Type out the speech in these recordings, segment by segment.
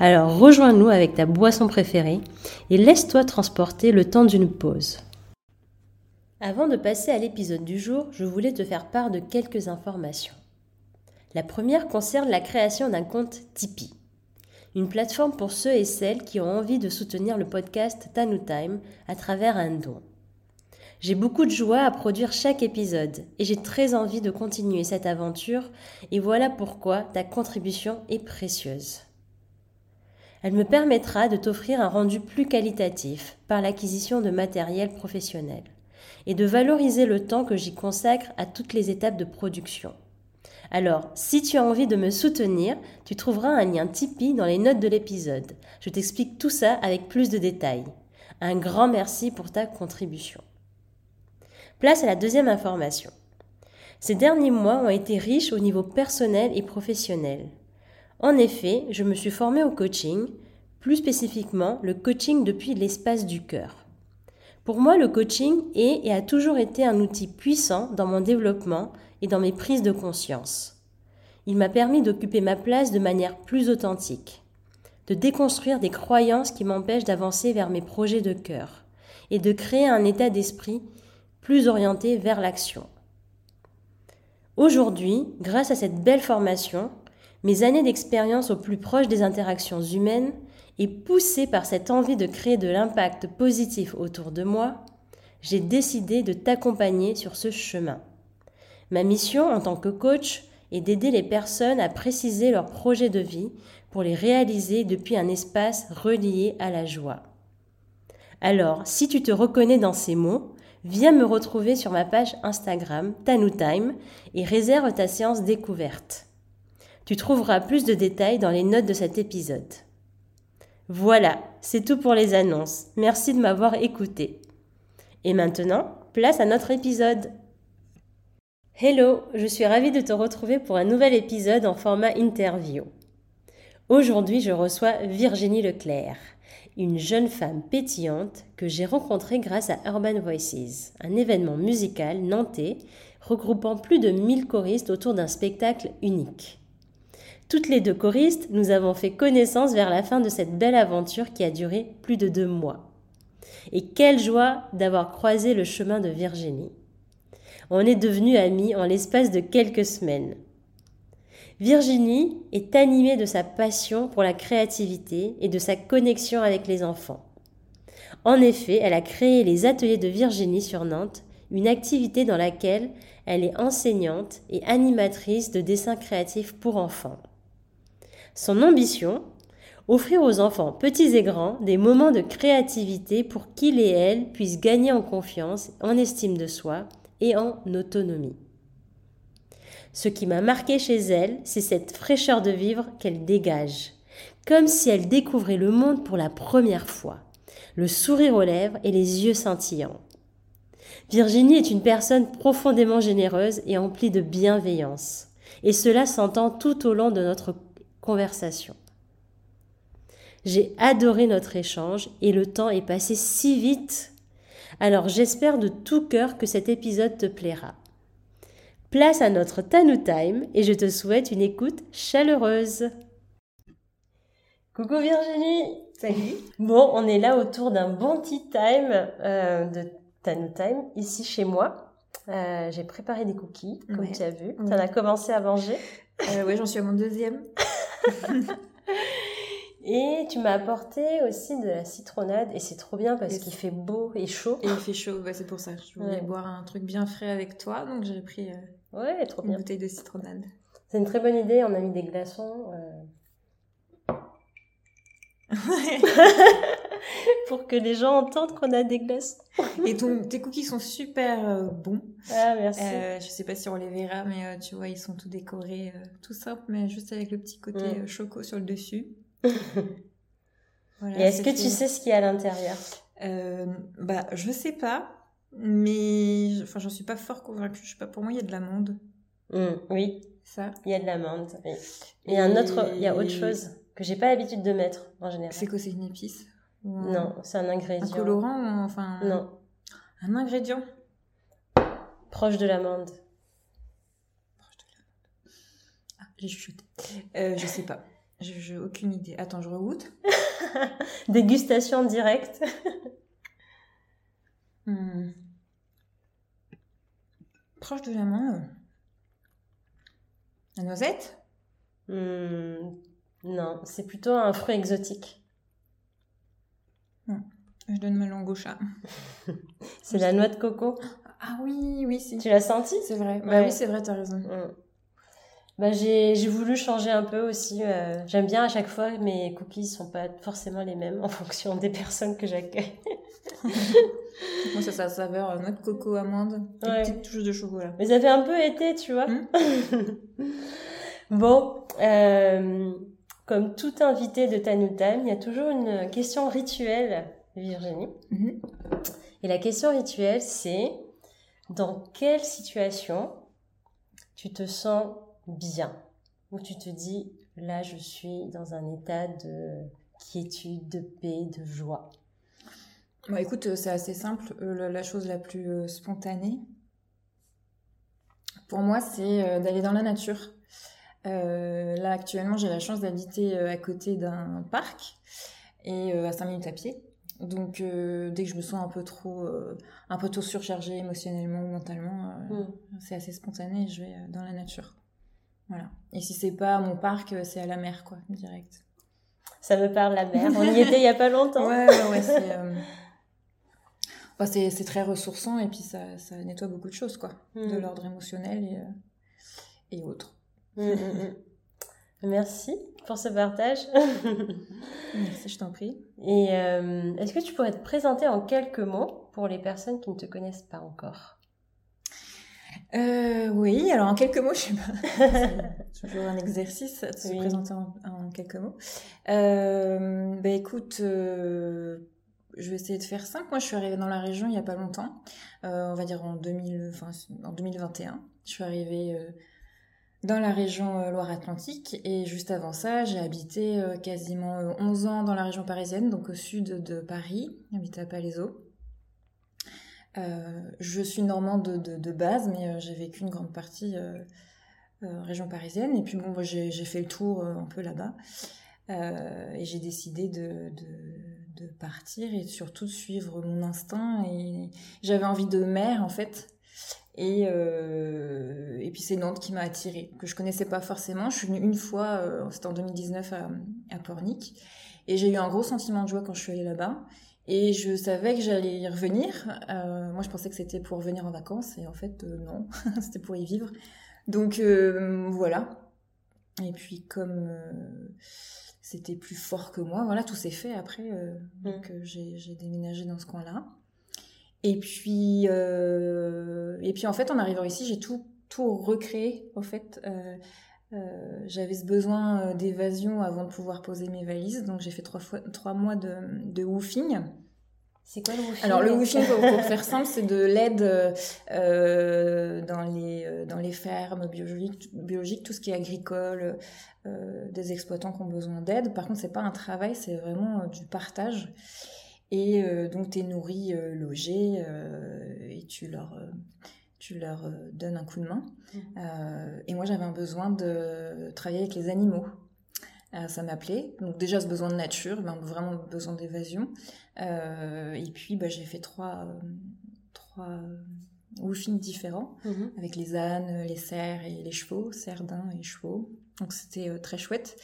Alors rejoins-nous avec ta boisson préférée et laisse-toi transporter le temps d'une pause. Avant de passer à l'épisode du jour, je voulais te faire part de quelques informations. La première concerne la création d'un compte Tipeee, une plateforme pour ceux et celles qui ont envie de soutenir le podcast Tanu Time à travers un don. J'ai beaucoup de joie à produire chaque épisode et j'ai très envie de continuer cette aventure et voilà pourquoi ta contribution est précieuse. Elle me permettra de t'offrir un rendu plus qualitatif par l'acquisition de matériel professionnel et de valoriser le temps que j'y consacre à toutes les étapes de production. Alors, si tu as envie de me soutenir, tu trouveras un lien Tipeee dans les notes de l'épisode. Je t'explique tout ça avec plus de détails. Un grand merci pour ta contribution. Place à la deuxième information. Ces derniers mois ont été riches au niveau personnel et professionnel. En effet, je me suis formée au coaching, plus spécifiquement le coaching depuis l'espace du cœur. Pour moi, le coaching est et a toujours été un outil puissant dans mon développement et dans mes prises de conscience. Il m'a permis d'occuper ma place de manière plus authentique, de déconstruire des croyances qui m'empêchent d'avancer vers mes projets de cœur et de créer un état d'esprit plus orienté vers l'action. Aujourd'hui, grâce à cette belle formation, mes années d'expérience au plus proche des interactions humaines et poussée par cette envie de créer de l'impact positif autour de moi, j'ai décidé de t'accompagner sur ce chemin. Ma mission en tant que coach est d'aider les personnes à préciser leurs projets de vie pour les réaliser depuis un espace relié à la joie. Alors, si tu te reconnais dans ces mots, viens me retrouver sur ma page Instagram TanuTime et réserve ta séance découverte. Tu trouveras plus de détails dans les notes de cet épisode. Voilà, c'est tout pour les annonces. Merci de m'avoir écouté. Et maintenant, place à notre épisode. Hello, je suis ravie de te retrouver pour un nouvel épisode en format interview. Aujourd'hui, je reçois Virginie Leclerc, une jeune femme pétillante que j'ai rencontrée grâce à Urban Voices, un événement musical nantais regroupant plus de 1000 choristes autour d'un spectacle unique. Toutes les deux choristes, nous avons fait connaissance vers la fin de cette belle aventure qui a duré plus de deux mois. Et quelle joie d'avoir croisé le chemin de Virginie. On est devenus amis en l'espace de quelques semaines. Virginie est animée de sa passion pour la créativité et de sa connexion avec les enfants. En effet, elle a créé les ateliers de Virginie sur Nantes, une activité dans laquelle elle est enseignante et animatrice de dessins créatifs pour enfants. Son ambition Offrir aux enfants petits et grands des moments de créativité pour qu'ils et elles puissent gagner en confiance, en estime de soi et en autonomie. Ce qui m'a marqué chez elle, c'est cette fraîcheur de vivre qu'elle dégage, comme si elle découvrait le monde pour la première fois, le sourire aux lèvres et les yeux scintillants. Virginie est une personne profondément généreuse et emplie de bienveillance, et cela s'entend tout au long de notre conversation. J'ai adoré notre échange et le temps est passé si vite. Alors j'espère de tout cœur que cet épisode te plaira. Place à notre Tanu Time et je te souhaite une écoute chaleureuse. Coucou Virginie Salut Bon, on est là autour d'un bon tea time euh, de Tanu Time, ici chez moi. Euh, j'ai préparé des cookies, comme tu as vu. Tu en as commencé à manger? Euh, Oui, j'en suis à mon deuxième. et tu m'as apporté aussi de la citronnade et c'est trop bien parce qu'il fait beau et chaud. Et il fait chaud, c'est pour ça. Je voulais boire un truc bien frais avec toi, donc j'ai pris euh, ouais, trop une bien. bouteille de citronnade. C'est une très bonne idée, on a mis des glaçons. Euh... pour que les gens entendent qu'on a des glaçons. et ton, tes cookies sont super euh, bons. Ah, merci. Euh, je sais pas si on les verra, mais euh, tu vois, ils sont tout décorés, tout simple, mais juste avec le petit côté Mm. choco sur le dessus. Et est-ce que tu sais ce qu'il y a à l'intérieur? Euh, Bah, je sais pas, mais enfin, j'en suis pas fort convaincue. Je sais pas, pour moi, il y a de l'amande. Mmh, oui. Ça. Il y a de l'amande. Oui. Et, un autre, il y a autre chose? Que j'ai pas l'habitude de mettre en général. C'est quoi C'est une épice Non, c'est un ingrédient. Un colorant, enfin. Non. Un ingrédient. Proche de l'amande. Proche de l'amande. Ah, j'ai chuchoté. Euh, je sais pas. J'ai aucune idée. Attends, je regoute. Dégustation directe. Hmm. Proche de l'amande. La noisette? Hmm. Non, c'est plutôt un fruit exotique. Hmm. Je donne ma langue au chat. c'est la noix de coco. Ah oui, oui, si. Tu l'as senti? C'est vrai. Bah oui, c'est vrai, t'as raison. Bah, j'ai voulu changer un peu aussi. Euh, j'aime bien à chaque fois, mes cookies sont pas forcément les mêmes en fonction des personnes que j'accueille. Moi, ça, ça saveur euh, noix de coco, amande, et ouais. petite touche de chocolat. Mais ça fait un peu été, tu vois. Hmm. bon, euh, comme tout invité de Tanu Time, il y a toujours une question rituelle, Virginie. Mhm. Et la question rituelle, c'est dans quelle situation tu te sens bien, où tu te dis, là, je suis dans un état de quiétude, de paix, de joie? Bah, Écoute, euh, c'est assez simple. Euh, la chose la plus euh, spontanée, pour moi, c'est d'aller dans la nature. Là, actuellement, j'ai la chance d'habiter à côté d'un parc et à 5 minutes à pied. Donc, dès que je me sens un peu trop, un peu trop surchargée émotionnellement ou mentalement, mm. c'est assez spontané. Je vais dans la nature. Voilà. Et si c'est pas mon parc, euh, c'est à la mer, quoi, direct. Ça me parle la mer. On y était il y a pas longtemps. Ouais, ouais, ouais c'est. Euh, c'est très ressourçant et puis ça, ça, nettoie beaucoup de choses, quoi, de mm. l'ordre émotionnel et, euh, et autres. Mm, mm, Merci pour ce partage. Merci, je t'en prie. Et est-ce que tu pourrais te présenter en quelques mots pour les personnes qui ne te connaissent pas encore? Euh, oui, alors en quelques mots, je sais pas. C'est toujours un exercice de se présenter en, quelques mots. Euh, bah écoute, euh, je vais essayer de faire simple. Moi, je suis arrivée dans la région il y a pas longtemps, euh, on va dire en, 2000, enfin, en 2021. Je suis arrivée euh, dans la région euh, Loire-Atlantique et juste avant ça, j'ai habité quasiment 11 ans dans la région parisienne, donc au sud de Paris, j'habitais à Palaiseau. Euh, je suis normande de, base, mais euh, j'ai vécu une grande partie euh, région parisienne. Et puis bon, j'ai fait le tour un peu là-bas. et j'ai décidé de, partir et surtout de suivre mon instinct. Et j'avais envie de mer, en fait. Et, et puis c'est Nantes qui m'a attirée, que je connaissais pas forcément. Je suis venue une fois, c'était en 2019 à, à Pornic. Et j'ai eu un gros sentiment de joie quand je suis allée là-bas. Et je savais que j'allais y revenir. Euh, moi, je pensais que c'était pour venir en vacances, et en fait, euh, non, c'était pour y vivre. Donc euh, voilà. Et puis comme c'était plus fort que moi, voilà, tout s'est fait après. Donc mm. j'ai déménagé dans ce coin-là. Et puis et puis en fait, en arrivant ici, j'ai tout tout recréé. En fait. j'avais ce besoin d'évasion avant de pouvoir poser mes valises, donc j'ai fait trois, fois, trois mois de, de woofing. C'est quoi le woofing Alors le woofing, pour, faire simple, c'est de l'aide euh, dans les euh, dans les fermes biologiques, biologiques, tout ce qui est agricole, euh, des exploitants qui ont besoin d'aide. Par contre, c'est pas un travail, c'est vraiment du partage. Et donc, tu es nourri, logé, et tu leur tu leur donnes un coup de main. Mmh. et moi, j'avais un besoin de travailler avec les animaux. Euh, ça m'appelait. Donc déjà ce besoin de nature, ben, vraiment besoin d'évasion. Euh, et puis bah, j'ai fait trois, euh, trois différents mhm. avec les ânes, les cerfs et les chevaux, cerdins et chevaux. Donc c'était très chouette.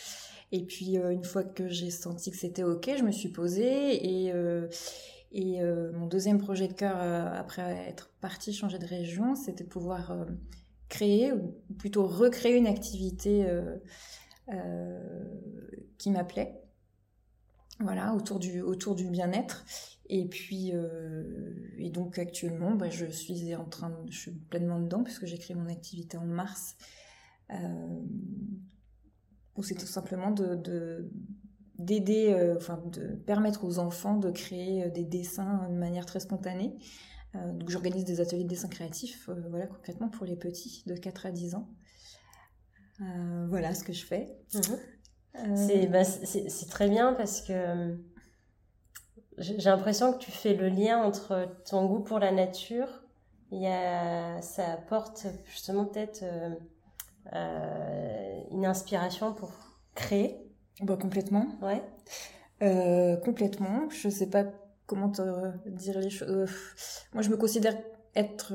Et puis une fois que j'ai senti que c'était ok, je me suis posée et et mon deuxième projet de cœur après être partie changer de région, c'était de pouvoir créer ou plutôt recréer une activité euh, qui m'appelait. Voilà, autour du, autour du bien-être. Et puis, euh, et donc actuellement, bah, je suis en train, de, je suis pleinement dedans puisque j'ai créé mon activité en mars. Euh, où c'est tout simplement de, d'aider, enfin de permettre aux enfants de créer des dessins de manière très spontanée. donc j'organise des ateliers de dessin créatif, voilà concrètement pour les petits de 4 à 10 ans. voilà ce que je fais. Mhm. Bah, c'est très bien parce que j'ai l'impression que tu fais le lien entre ton goût pour la nature, il y a, ça apporte justement peut-être euh, euh, une inspiration pour créer. Bah, complètement. Ouais. Euh, complètement. Je sais pas comment te dire les choses. moi, je me considère être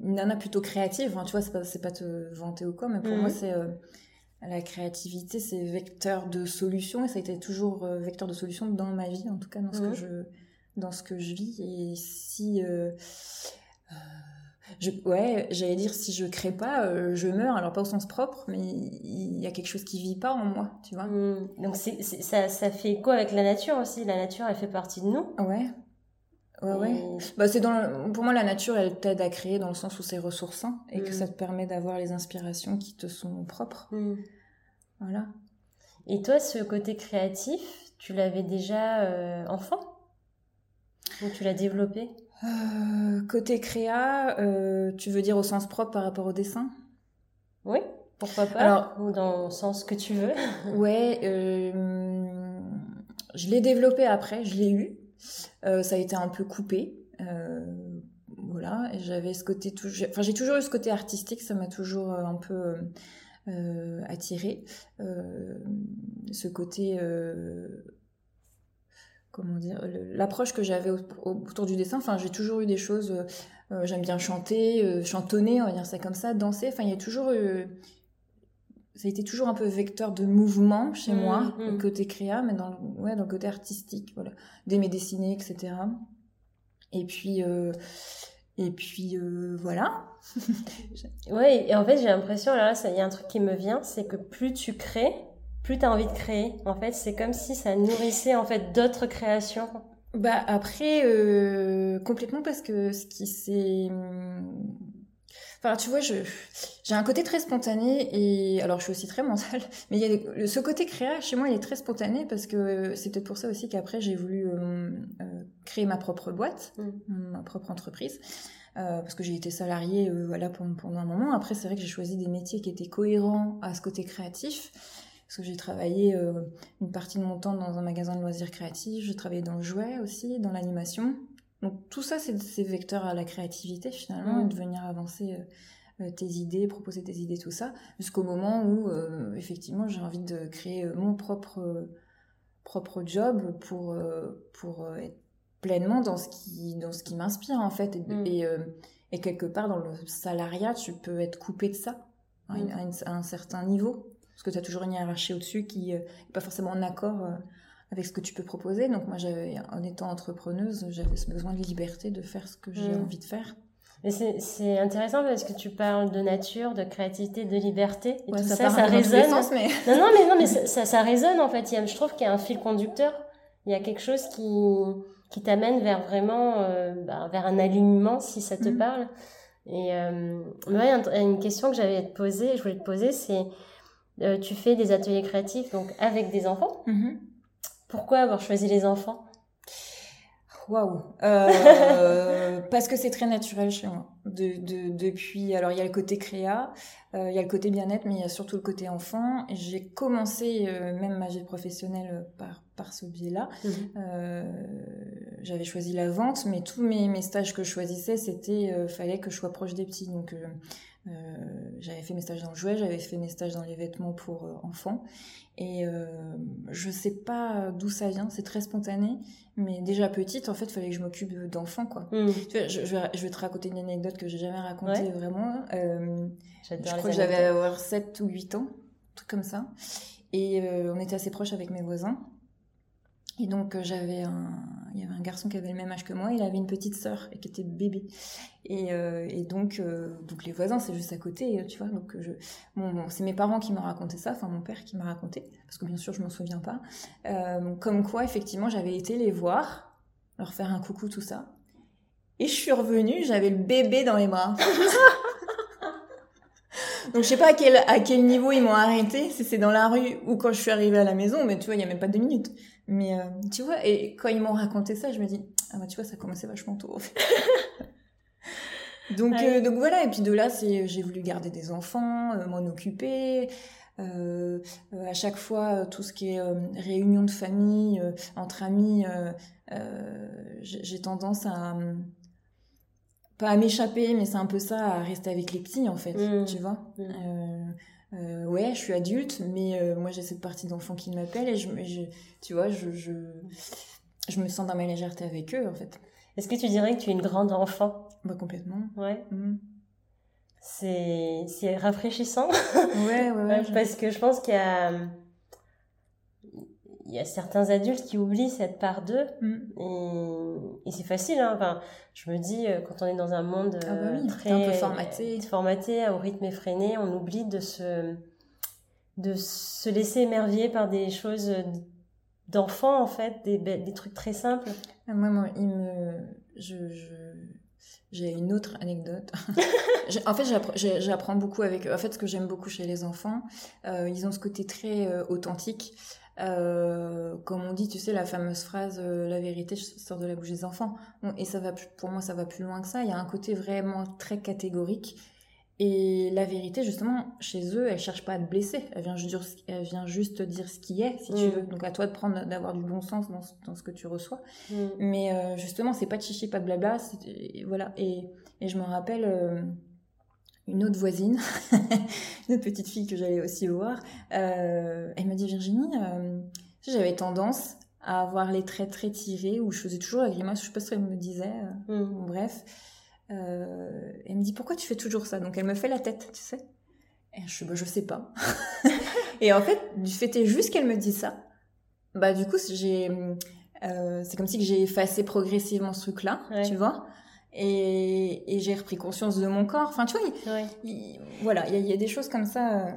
une nana plutôt créative. Hein, tu vois, c'est pas, pas te vanter ou quoi, mais pour moi, mhm. c'est la créativité, c'est vecteur de solution et ça a été toujours euh, vecteur de solution dans ma vie, en tout cas dans ce que mhm. je dans ce que je vis. Et si euh, euh, je, ouais, j'allais dire si je crée pas, je meurs. Alors pas au sens propre, mais il y a quelque chose qui vit pas en moi, tu vois. Mhm. Donc c'est, ça, ça fait quoi avec la nature aussi? La nature, elle fait partie de nous? Ouais. Ouais, ouais. Bah, c'est dans Pour moi, la nature, elle t'aide à créer dans le sens où c'est ressourçant et que mm. ça te permet d'avoir les inspirations qui te sont propres. Mm. Voilà. Et toi, ce côté créatif, tu l'avais déjà euh, enfant? Ou tu l'as développé? Euh, Côté créa, euh, tu veux dire au sens propre par rapport au dessin? Oui, pourquoi pas Alors, Ou dans le sens que tu veux Ouais, je l'ai développé après, je l'ai eu. Euh, ça a été un peu coupé. Euh, voilà, j'avais ce côté. Enfin, j'ai toujours eu ce côté artistique, ça m'a toujours euh, un peu attiré. ce côté comment dire, l'approche que j'avais autour du dessin. Enfin, j'ai toujours eu des choses. J'aime bien chanter, chantonner, on va dire ça comme ça, danser. Enfin, il y a toujours eu ça a été toujours un peu vecteur de mouvement chez moi, mmh, mmh. le côté créa, mais dans le, ouais, dans le côté artistique, voilà, d'aimer dessiner, etc. Et puis, euh, et puis euh, voilà. ouais, et en fait, j'ai l'impression, là, il y a un truc qui me vient, c'est que plus tu crées, plus tu as envie de créer. En fait, c'est comme si ça nourrissait en fait d'autres créations. Bah après, euh, complètement parce que ce qui s'est Enfin, tu vois, je, j'ai un côté très spontané et alors je suis aussi très mentale, mais il y a ce côté créa chez moi, il est très spontané parce que c'est peut-être pour ça aussi qu'après j'ai voulu euh, euh, créer ma propre boîte, mm. ma propre entreprise. Euh, parce que j'ai été salariée voilà pendant, pendant, un moment. Après, c'est vrai que j'ai choisi des métiers qui étaient cohérents à ce côté créatif. Parce que j'ai travaillé une partie de mon temps dans un magasin de loisirs créatifs, j'ai travaillé dans le jouet aussi, dans l'animation. Donc tout ça, c'est ces vecteurs à la créativité finalement, et de venir avancer euh, euh, tes idées, proposer tes idées, tout ça, jusqu'au moment où euh, effectivement j'ai envie de créer mon propre propre job pour pour être pleinement dans ce qui dans ce qui m'inspire en fait et, mm. et, quelque part dans le salariat tu peux être coupé de ça à, mm. un certain niveau parce que tu as toujours une hiérarchie au-dessus qui n'est pas forcément en accord avec ce que tu peux proposer. Donc moi, en étant entrepreneuse, j'avais ce besoin de liberté de faire ce que j'ai mm. envie de faire. Mais c'est intéressant parce que tu parles de nature, de créativité, de liberté. Et tout ça, ça, ça résonne. Sens, mais... non, non, mais, non, mais ça, ça, résonne en fait. je trouve qu'il y a un fil conducteur. Il y a quelque chose qui, qui t'amène vers vraiment euh, bah, vers un alignement si ça te mm. parle. Et euh, ouais, une question que j'avais te poser, je voulais te poser, c'est euh, tu fais des ateliers créatifs donc avec des enfants. Mm-hmm. Pourquoi avoir choisi les enfants? Waouh euh, Parce que c'est très naturel chez moi. De, depuis, alors il y a le côté créa, euh, il y a le côté bien-être, mais il y a surtout le côté enfant. J'ai commencé euh, même ma vie professionnelle par, par ce biais-là. Mhm. J'avais choisi la vente, mais tous mes, mes stages que je choisissais, c'était fallait que je sois proche des petits. Donc j'avais fait mes stages dans le jouet, j'avais fait mes stages dans les vêtements pour enfants. Et euh, je sais pas d'où ça vient, c'est très spontané. Mais déjà petite, en fait, il fallait que je m'occupe d'enfants, quoi. Hmm. Tu vois, je, vais, te raconter une anecdote que j'ai jamais racontée vraiment. Euh, je crois que j'avais avoir 7 ou 8 ans, un truc comme ça. Et euh, on était assez proches avec mes voisins. Et donc euh, j'avais un, il y avait un garçon qui avait le même âge que moi, il avait une petite sœur et qui était bébé. Et, euh, et donc euh, donc les voisins c'est juste à côté, tu vois. Donc je, bon, c'est mes parents qui m'ont raconté ça, enfin mon père qui m'a raconté, parce que bien sûr je m'en souviens pas. comme quoi effectivement j'avais été les voir, leur faire un coucou tout ça. Et je suis revenue, j'avais le bébé dans les bras. Donc je sais pas à quel, à quel niveau ils m'ont arrêté, si c'est dans la rue ou quand je suis arrivée à la maison, mais tu vois, il y a même pas deux minutes. Mais euh, tu vois, et quand ils m'ont raconté ça, je me dis, ah bah tu vois, ça commençait vachement tôt. donc, euh, donc voilà, et puis de là, c'est, j'ai voulu garder des enfants, euh, m'en occuper. à chaque fois, tout ce qui est réunion de famille, entre amis, j'ai tendance à pas à m'échapper, mais c'est un peu ça, à rester avec les petits en fait, mmh. tu vois. Mmh. Euh, ouais, je suis adulte, mais euh, moi j'ai cette partie d'enfant qui m'appelle et je, je, tu vois, je, je, je me sens dans ma légèreté avec eux en fait. Est-ce que tu dirais que tu es une grande enfant? Bah complètement. Ouais. Mmh. C'est c'est rafraîchissant. Ouais, ouais, ouais. Parce que je pense qu'il y a il y a certains adultes qui oublient cette part d'eux mm. et, et c'est facile hein. enfin je me dis euh, quand on est dans un monde ah bah euh, très un peu formaté formaté au rythme effréné on oublie de se de se laisser émerveiller par des choses d'enfants en fait des, des trucs très simples ah, moi, moi il me je, je... J'ai une autre anecdote. en fait, j'apprends beaucoup avec eux. En fait, ce que j'aime beaucoup chez les enfants, euh, ils ont ce côté très euh, authentique. Euh, comme on dit, tu sais, la fameuse phrase euh, la vérité sort de la bouche des enfants. Et ça va, pour moi, ça va plus loin que ça. Il y a un côté vraiment très catégorique. Et la vérité, justement, chez eux, elle cherche pas à te blesser. Elle vient juste, elle vient juste dire ce qui est, si tu mm. veux. Donc à toi de prendre, d'avoir du bon sens dans, dans ce que tu reçois. Mm. Mais euh, justement, c'est pas de chichi, pas de blabla. Voilà. Et, et je me rappelle. Une autre voisine, une petite fille que j'allais aussi voir, euh, elle m'a dit Virginie, euh, j'avais tendance à avoir les traits très tirés, où je faisais toujours la grimace, je sais pas ce qu'elle me disait, euh, mm. bref. Elle me dit pourquoi tu fais toujours ça? Donc elle me fait la tête, tu sais. Et je bah, je sais pas. et en fait, du fait juste qu'elle me dit ça, bah du coup j'ai, c'est comme si que j'ai effacé progressivement ce truc-là, tu vois et, et j'ai repris conscience de mon corps. Enfin, tu vois, voilà, il y, a des choses comme ça. Euh.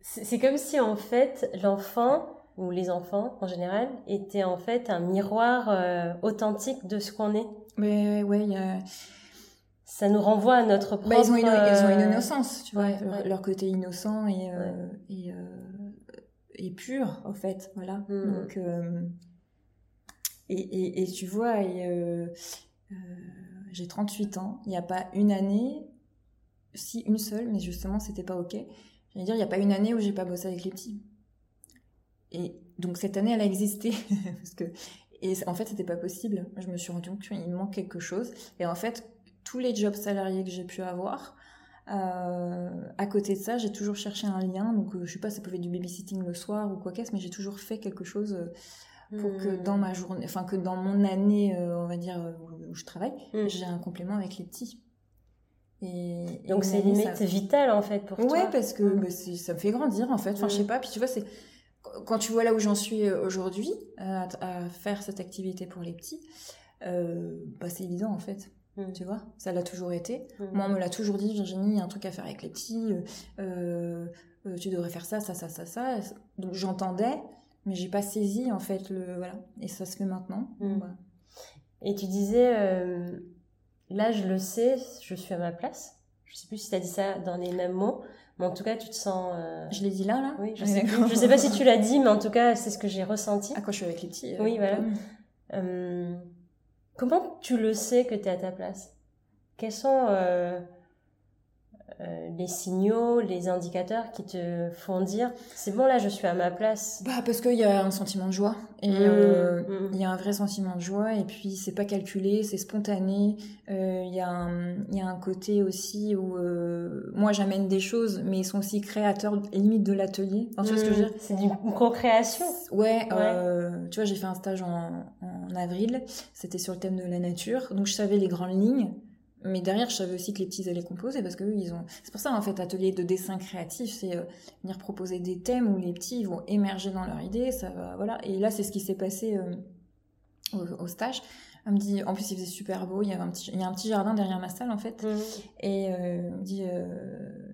C'est comme si en fait l'enfant ou les enfants en général étaient en fait un miroir euh, authentique de ce qu'on est. Mais ouais, y a... ça nous renvoie à notre propre. Bah, ils, ont une, ils, ont une, euh, innocence, tu vois, leur, côté innocent et et, et, pur en fait, voilà. Mm. Donc et, et, et, tu vois et j'ai 38 ans, il n'y a pas une année, si une seule, mais justement c'était pas ok. Veux dire, il n'y a pas une année où j'ai pas bossé avec les petits. Et donc cette année, elle a existé parce que et en fait c'était pas possible. Je me suis rendu compte qu'il manque quelque chose. Et en fait, tous les jobs salariés que j'ai pu avoir, euh, à côté de ça, j'ai toujours cherché un lien. Donc euh, je sais pas, ça pouvait être du babysitting le soir ou quoi qu'est-ce, mais j'ai toujours fait quelque chose. Pour que dans ma journée, enfin que dans mon année, euh, on va dire, euh, où, je travaille, mm. j'ai un complément avec les petits. Et, Donc c'est limite ça... vital en fait pour ouais, toi. Ouais, parce que mm. bah, ça me fait grandir en fait. Enfin, je sais pas. Puis tu vois, c'est quand tu vois là où j'en suis euh, aujourd'hui, à, faire cette activité pour les petits, bah, c'est évident en fait. Tu vois, ça l'a toujours été. Moi, on me l'a toujours dit, Virginie, il y a un truc à faire avec les petits. tu devrais faire ça, ça, ça, ça, ça. Donc j'entendais, mais j'ai pas saisi en fait le voilà. Et ça se fait maintenant. Mm. et tu disais euh, là je le sais je suis à ma place. Je sais plus si tu as dit ça dans les mêmes mots mais en tout cas tu te sens euh, je l'ai dit là là oui je, sais, je sais pas si tu l'as dit mais en tout cas c'est ce que j'ai ressenti. Ah quand je suis avec les petits euh, oui voilà. comment tu le sais que tu es à ta place? Quels sont les signaux, les indicateurs qui te font dire c'est bon là je suis à ma place Bah parce qu'il y a un sentiment de joie et mmh, euh, mmh. il y a un vrai sentiment de joie et puis c'est pas calculé, c'est spontané. Euh, il y a un il y a un côté aussi où moi j'amène des choses mais ils sont aussi créateurs limite de l'atelier. tu vois ce que je veux dire C'est une co-création. Ouais, tu vois j'ai fait un stage en, en avril, c'était sur le thème de la nature donc je savais les grandes lignes. Mais derrière, je savais aussi que les petits allaient composer parce que ils ont. C'est pour ça en fait, atelier de dessin créatif, c'est euh, venir proposer des thèmes où les petits vont émerger dans leur idée. Ça va, voilà. Et là, c'est ce qui s'est passé euh, au, stage. Elle me dit, en plus, il faisait super beau. Il y avait un petit, il y a un petit jardin derrière ma salle en fait. Mmh. Et euh, elle me dit,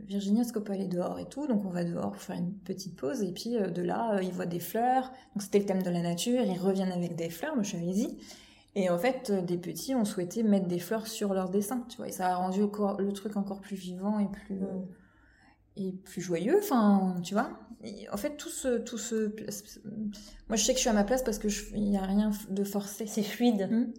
Virginie, est-ce qu'on peut aller dehors et tout? Donc on va dehors pour faire une petite pause. Et puis de là, ils voient des fleurs. Donc c'était le thème de la nature. Ils reviennent avec des fleurs. Moi, je suis allez-y. Et en fait, euh, des petits ont souhaité mettre des fleurs sur leur dessin, tu vois. Et ça a rendu le, truc encore plus vivant et plus. Euh, et plus joyeux. Enfin, tu vois. en fait, tout ce, tout ce, moi, je sais que je suis à ma place parce que il n'y a rien de forcé. C'est fluide. Hmm.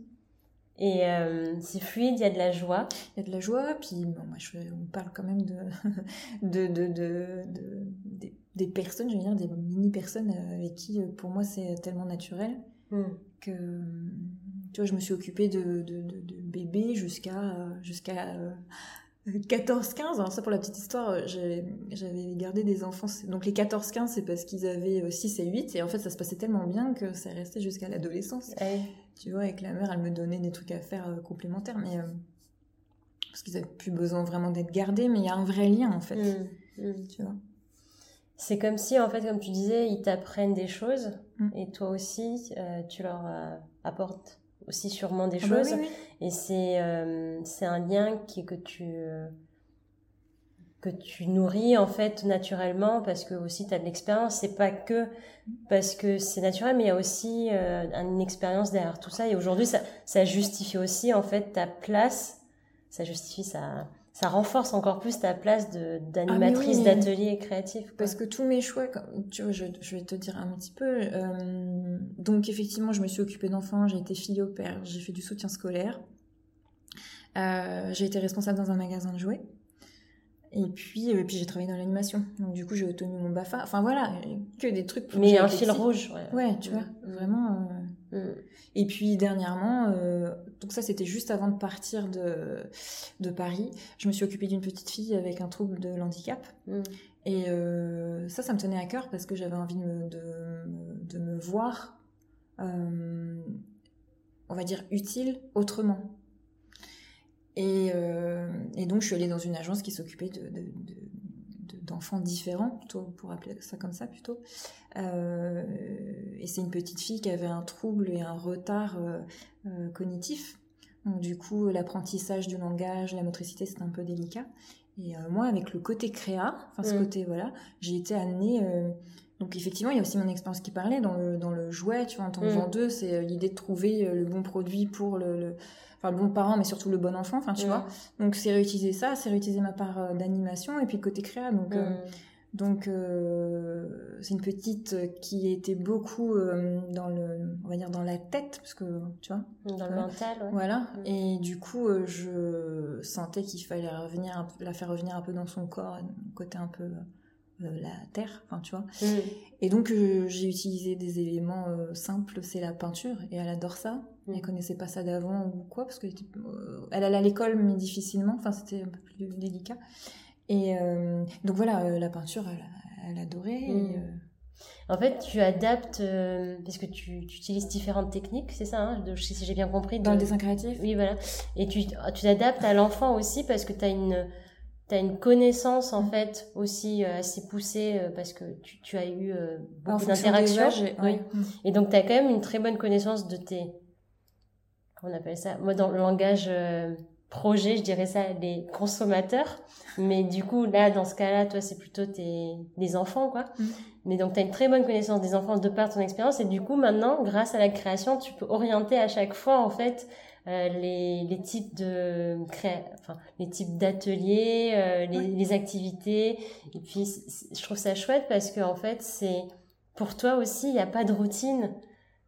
Et euh, c'est fluide, il y a de la joie. Il y a de la joie, puis bon, moi, je, on parle quand même de, de, de, de, des, des, personnes, je veux dire, des mini-personnes avec qui, pour moi, c'est tellement naturel hmm. que, tu vois, je me suis occupée de, de, de, bébés jusqu'à jusqu'à 14-15, alors ça pour la petite histoire, euh, j'avais gardé des enfants. Donc les 14-15, c'est parce qu'ils avaient 6 euh, et 8, et en fait ça se passait tellement bien que ça restait jusqu'à l'adolescence. Tu vois, avec la mère, elle me donnait des trucs à faire euh, complémentaires, mais parce qu'ils n'avaient plus besoin vraiment d'être gardés, mais il y a un vrai lien en fait. Mmh, mmh. Tu vois. C'est comme si, en fait, comme tu disais, ils t'apprennent des choses, mmh. et toi aussi, tu leur apportes aussi sûrement des ah bah choses. Et c'est euh, c'est un lien qui, que tu euh, que tu nourris en fait naturellement parce que aussi tu as de l'expérience. C'est pas que parce que c'est naturel, mais il y a aussi euh, une expérience derrière tout ça. Et aujourd'hui, ça, ça justifie aussi en fait ta place. Ça justifie ça ça renforce encore plus ta place d'animatrice ah, d'atelier créatif. Parce que tous mes choix, tu vois, je, vais te dire un petit peu. Euh, donc effectivement, je me suis occupée d'enfants, j'ai été fille au père, j'ai fait du soutien scolaire, euh, j'ai été responsable dans un magasin de jouets. Et puis, euh, puis j'ai travaillé dans l'animation. Donc du coup, j'ai obtenu mon BAFA. Enfin voilà, que des trucs. Mais un fil rouge. Ouais, ouais tu vois, vraiment. Mm. Et puis dernièrement, euh, donc ça c'était juste avant de partir de, de Paris, je me suis occupée d'une petite fille avec un trouble de l'handicap. Mm. Et euh, ça, ça me tenait à cœur parce que j'avais envie de me, de, me voir, euh, on va dire, utile autrement. Et, et, donc je suis allée dans une agence qui s'occupait de, d'enfants différents, plutôt pour appeler ça comme ça plutôt. Euh, et c'est une petite fille qui avait un trouble et un retard euh, euh, cognitif. Donc du coup, l'apprentissage du langage, la motricité, c'est un peu délicat. Et moi, avec le côté créa, enfin ce mm. côté voilà, j'ai été amenée. Donc effectivement, il y a aussi mon expérience qui parlait dans le dans le jouet, tu vois, en tant que mm. vendeuse, c'est l'idée de trouver le bon produit pour le enfin le bon parent mais surtout le bon enfant enfin tu vois. Donc c'est réutiliser ça c'est réutiliser ma part euh, d'animation et puis côté créa. Donc euh, donc euh, c'est une petite qui était beaucoup dans le on va dire dans la tête parce que tu vois. Dans le mental ouais. voilà. Et du coup je sentais qu'il fallait revenir la faire revenir un peu dans son corps côté un peu la terre, enfin tu vois. Et donc j'ai utilisé des éléments simples, c'est la peinture et elle adore ça. Elle mm. connaissait pas ça d'avant ou quoi, parce qu'elle euh, elle allait à l'école, mais difficilement. Enfin, c'était un peu plus délicat. Et euh, donc voilà, euh, la peinture, elle, adorait. Mm. En fait, tu adaptes, parce que tu, utilises différentes techniques, c'est ça, hein, si j'ai bien compris. Dans le dessin créatif Oui, voilà. Et tu t'adaptes à l'enfant aussi, parce que tu as une tu as une connaissance en mm. fait aussi assez poussée parce que tu, tu as eu beaucoup d'interactions. Oui. Et donc tu as quand même une très bonne connaissance de tes on appelle ça? Moi, dans le langage euh, projet, je dirais ça les consommateurs. Mais du coup, là, dans ce cas-là, toi, c'est plutôt tes, des enfants, quoi. Mm. Mais donc, tu as une très bonne connaissance des enfants de par ton expérience. Et du coup, maintenant, grâce à la création, tu peux orienter à chaque fois, en fait, euh, les, les types de cré... enfin, les types d'ateliers, euh, les, les, activités. Et puis, je trouve ça chouette parce que, en fait, c'est, pour toi aussi, il n'y a pas de routine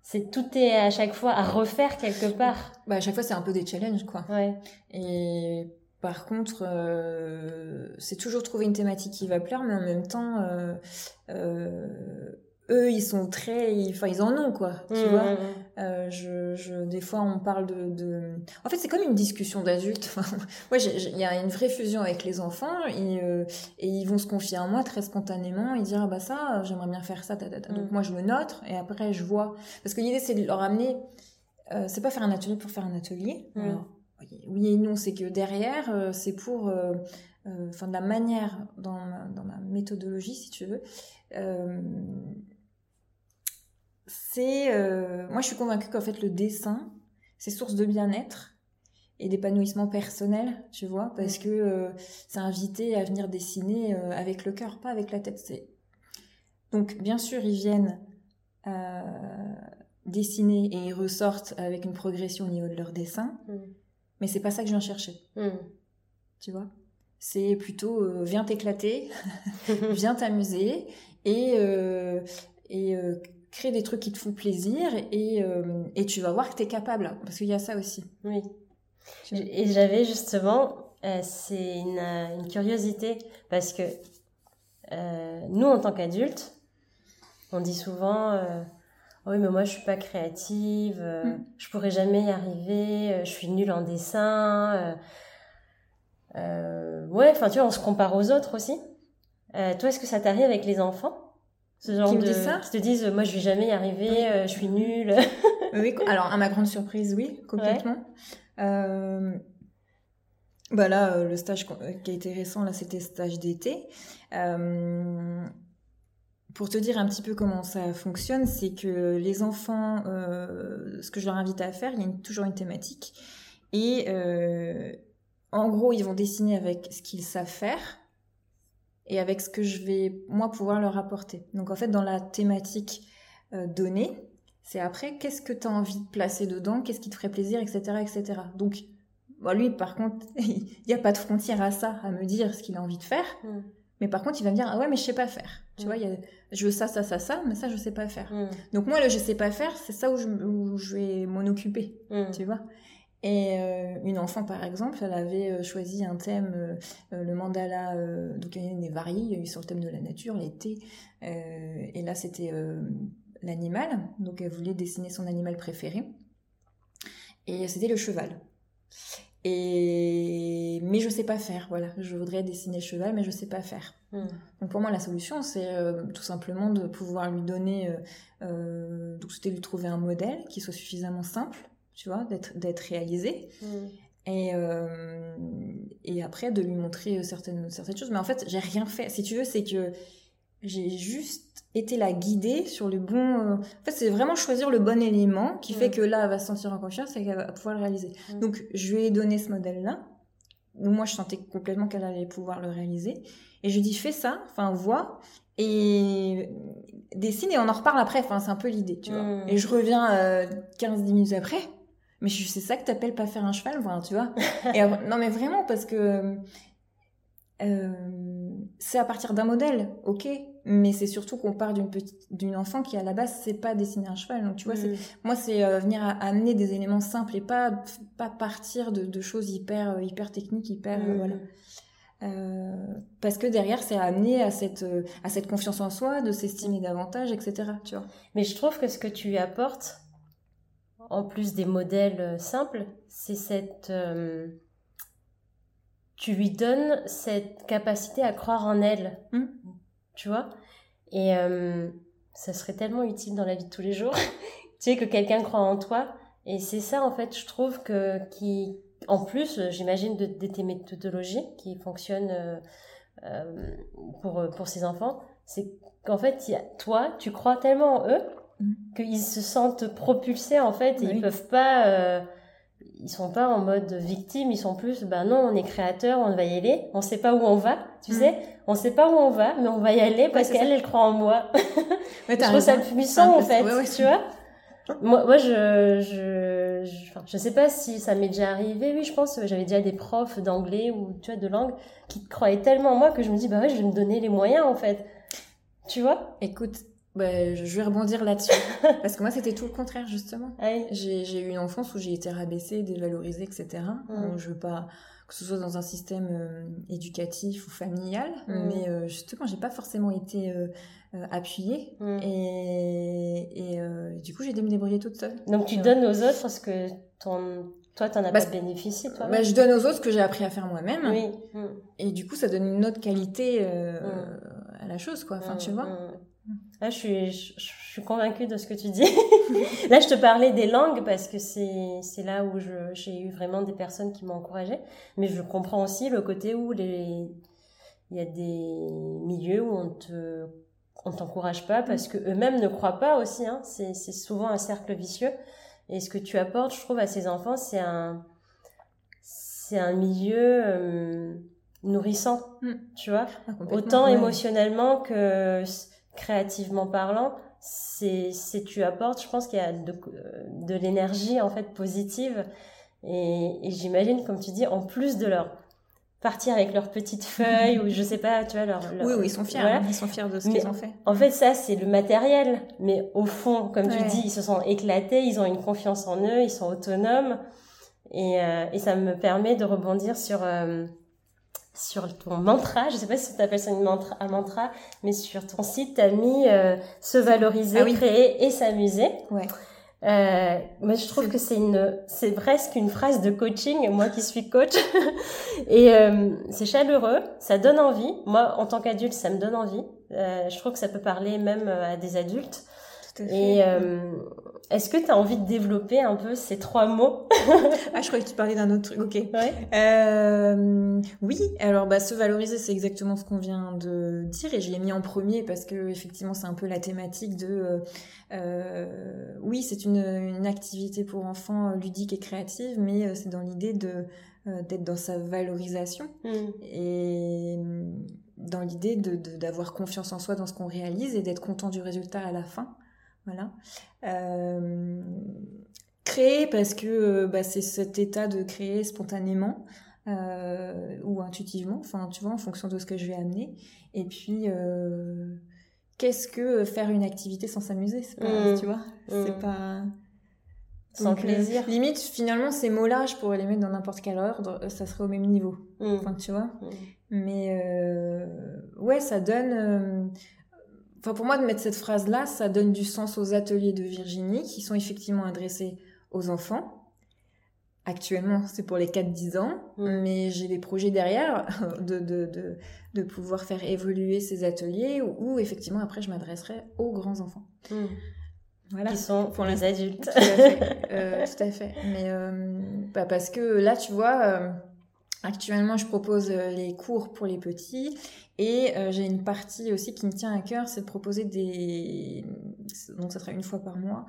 c'est tout est à chaque fois à refaire quelque part. Bah à chaque fois c'est un peu des challenges quoi. Ouais. Et par contre, euh, c'est toujours trouver une thématique qui va plaire, mais en même temps, euh, euh, eux, ils sont très, enfin, ils en ont quoi, tu mmh, vois. Mmh, mmh. Euh, je, je, des fois, on parle de, de... en fait, c'est comme une discussion d'adultes. moi, il y a une vraie fusion avec les enfants et, euh, et ils vont se confier à moi très spontanément et dire ah bah ça, j'aimerais bien faire ça, donc moi je le note et après je vois. Parce que l'idée c'est de leur amener, euh, c'est pas faire un atelier pour faire un atelier. oui et non, c'est que derrière, euh, c'est pour, enfin de la manière dans ma, dans ma méthodologie, si tu veux c'est euh, moi je suis convaincue qu'en fait le dessin c'est source de bien-être et d'épanouissement personnel tu vois parce que euh, c'est invité à venir dessiner euh, avec le cœur pas avec la tête c'est donc bien sûr ils viennent dessiner et ils ressortent avec une progression au niveau de leur dessin mm. mais c'est pas ça que je viens chercher mm. tu vois? C'est plutôt euh, viens t'éclater, viens t'amuser et, euh, et euh, crée des trucs qui te font plaisir et, et tu vas voir que tu es capable. Parce qu'il y a ça aussi. Oui. Et j'avais justement, c'est une, une, curiosité parce que nous, en tant qu'adultes, on dit souvent oui, mais moi je suis pas créative, euh, mm. je pourrais jamais y arriver, euh, je suis nulle en dessin. Euh, ouais, enfin tu vois, on se compare aux autres aussi. toi, est-ce que ça t'arrive avec les enfants? Ce genre qui de ça qui te disent moi je vais jamais y arriver, je suis nulle. oui, alors à ma grande surprise, oui, complètement. Bah là, le stage qui a été récent, là, c'était stage d'été. Euh, pour te dire un petit peu comment ça fonctionne, c'est que les enfants, euh, ce que je leur invite à faire, il y a toujours une thématique. Et euh, en gros, ils vont dessiner avec ce qu'ils savent faire et avec ce que je vais, moi, pouvoir leur apporter. Donc en fait, dans la thématique euh, donnée, c'est après, qu'est-ce que tu as envie de placer dedans, qu'est-ce qui te ferait plaisir, etc. etc. Donc, bah, lui, par contre, il n'y a pas de frontière à ça, à me dire ce qu'il a envie de faire. Mm. Mais par contre, il va me dire, ah ouais, mais je sais pas faire. Tu vois, il je veux ça, ça, ça, ça, mais ça, je sais pas faire. Mm. Donc moi, le je sais pas faire, c'est ça où je, vais m'en occuper. Mm. Tu vois et euh, une enfant, par exemple, elle avait euh, choisi un thème, euh, le mandala, donc il y en a variés, il y a eu sur le thème de la nature, l'été, et là c'était l'animal, donc elle voulait dessiner son animal préféré, et c'était le cheval. Et mais je sais pas faire, voilà. Je voudrais dessiner le cheval, mais je sais pas faire. Hmm. Donc pour moi, la solution, c'est tout simplement de pouvoir lui donner. Donc c'était lui trouver un modèle qui soit suffisamment simple, tu vois, d'être réalisé. Hmm. Et, et après de lui montrer certaines certaines choses. Mais en fait, j'ai rien fait. Si tu veux, c'est que j'ai juste été la guider sur le bon. Euh, en fait, c'est vraiment choisir le bon élément qui fait que là, elle va se sentir en confiance et qu'elle va pouvoir le réaliser. Donc, je lui ai donné ce modèle-là, où moi, je sentais complètement qu'elle allait pouvoir le réaliser. Et je lui ai dit, fais ça, enfin, vois, et dessine, et on en reparle après. Enfin, c'est un peu l'idée, tu vois. Et je reviens euh, 15-10 minutes après. Mais c'est ça que t'appelles pas faire un cheval, enfin, tu vois. et, non, mais vraiment, parce que euh, c'est à partir d'un modèle, ok, mais c'est surtout qu'on part d'une petite, d'une enfant qui à la base c'est pas dessiner un cheval. Donc tu vois, mm. moi c'est euh, venir à, amener des éléments simples et pas pas partir de, choses hyper euh, hyper techniques, hyper mm. voilà. parce que derrière, c'est amener à cette, à cette confiance en soi, de s'estimer davantage, etc. Tu vois. Mais je trouve que ce que tu apportes, en plus des modèles simples, c'est cette, tu lui donnes cette capacité à croire en elle. Hmm. Tu vois? Et euh, ça serait tellement utile dans la vie de tous les jours. tu sais, que quelqu'un croit en toi. Et c'est ça, en fait, je trouve que qui, en plus, j'imagine, de, tes méthodologies qui fonctionnent euh, euh, pour, pour ces enfants, c'est qu'en fait, toi, tu crois tellement en eux hmm. qu'ils se sentent propulsés, en fait, et ils peuvent pas ils sont pas en mode victime, ils sont plus, ben non, on est créateur, on va y aller, on sait pas où on va, tu mm. sais, on sait pas où on va, mais on va y aller parce qu'elle, elle croit en moi. je trouve ça puissant, en fait, tu vois. Moi, moi, je, je, je sais pas si ça m'est déjà arrivé. Oui, je pense, j'avais déjà des profs d'anglais ou, tu vois, de langue qui croyaient tellement en moi que je me dis, bah ouais, je vais me donner les moyens, en fait. Tu vois? Écoute, bah, je vais rebondir là-dessus. Parce que moi, c'était tout le contraire, justement. Ah j'ai eu une enfance où j'ai été rabaissée, dévalorisée, etc. Mm. je veux pas que ce soit dans un système euh, éducatif ou familial, mm. mais euh, justement, j'ai pas forcément été euh, appuyée. Mm. Et, et du coup, j'ai dû me débrouiller toute seule. Donc, tu donnes aux autres parce que ton, toi, t'en as pas bénéficié, toi bah, Je donne aux autres ce que j'ai appris à faire moi-même. Oui. Et du coup, ça donne une autre qualité à la chose, quoi. Enfin, tu vois Là, je suis, je, suis convaincue de ce que tu dis. là, je te parlais des langues parce que c'est, là où j'ai eu vraiment des personnes qui m'ont encouragée. Mais je comprends aussi le côté où les, il y a des milieux où on te, on t'encourage pas parce que eux-mêmes ne croient pas aussi. Hein. C'est, c'est souvent un cercle vicieux. Et ce que tu apportes, je trouve, à ces enfants, c'est un, c'est un milieu euh, nourrissant, mm. tu vois, ah, autant émotionnellement que créativement parlant, c'est tu apportes, je pense qu'il y a de, de l'énergie en fait positive et, et j'imagine, comme tu dis, en plus de leur partir avec leurs petites feuilles ou je sais pas, tu vois, leur, Oui, oui, ils sont fiers, hein. ils sont fiers de ce qu'ils ont fait. En fait, ça, c'est le matériel. Mais au fond, comme tu dis, ils se sont éclatés, ils ont une confiance en eux, ils sont autonomes. Et, euh, et ça me permet de rebondir sur, euh, sur ton mantra. Je sais pas si tu appelles ça une mantra, un mantra, mais sur ton site, tu as mis euh, se valoriser, ah créer et s'amuser. Ouais. Euh, moi, je trouve que c'est une, c'est presque une phrase de coaching. Moi qui suis coach, et euh, c'est chaleureux, ça donne envie. Moi, en tant qu'adulte, ça me donne envie. Euh, je trouve que ça peut parler même euh, à des adultes. Tout à fait. Et euh, est-ce que tu as envie de développer un peu ces trois mots? Ah, je croyais que tu parlais d'un autre truc. Ok. Ouais. Euh, oui. Alors, bah, se valoriser, c'est exactement ce qu'on vient de dire, et je l'ai mis en premier parce que effectivement, c'est un peu la thématique de euh, oui, c'est une, une, activité pour enfants ludique et créative, mais c'est dans l'idée de d'être dans sa valorisation mm. et mm, dans l'idée de, d'avoir confiance en soi dans ce qu'on réalise et d'être content du résultat à la fin. Voilà. Euh, créer parce que bah, c'est cet état de créer spontanément euh, ou intuitivement, enfin tu vois, en fonction de ce que je vais amener. Et puis euh, qu'est-ce que euh, faire une activité sans s'amuser? C'est pas, mmh. tu vois, c'est mmh. pas sans euh, plaisir. limite, finalement, ces mots-là, je pourrais les mettre dans n'importe quel ordre, euh, ça serait au même niveau. Mmh. Enfin, tu vois? Mais euh, ouais, ça donne. Enfin, pour moi, de mettre cette phrase-là, ça donne du sens aux ateliers de Virginie qui sont effectivement adressés aux enfants Actuellement, c'est pour les 4-10 ans, mm. mais j'ai des projets derrière de, de, de, de, pouvoir faire évoluer ces ateliers où, effectivement après je m'adresserai aux grands enfants. Mm. Voilà. Qui sont pour les adultes. Tout à fait. Euh, tout à fait. Mais euh, bah parce que là, tu vois, euh, actuellement, je propose euh, les cours pour les petits et euh, j'ai une partie aussi qui me tient à cœur, c'est de proposer des... Donc ça sera une fois par mois,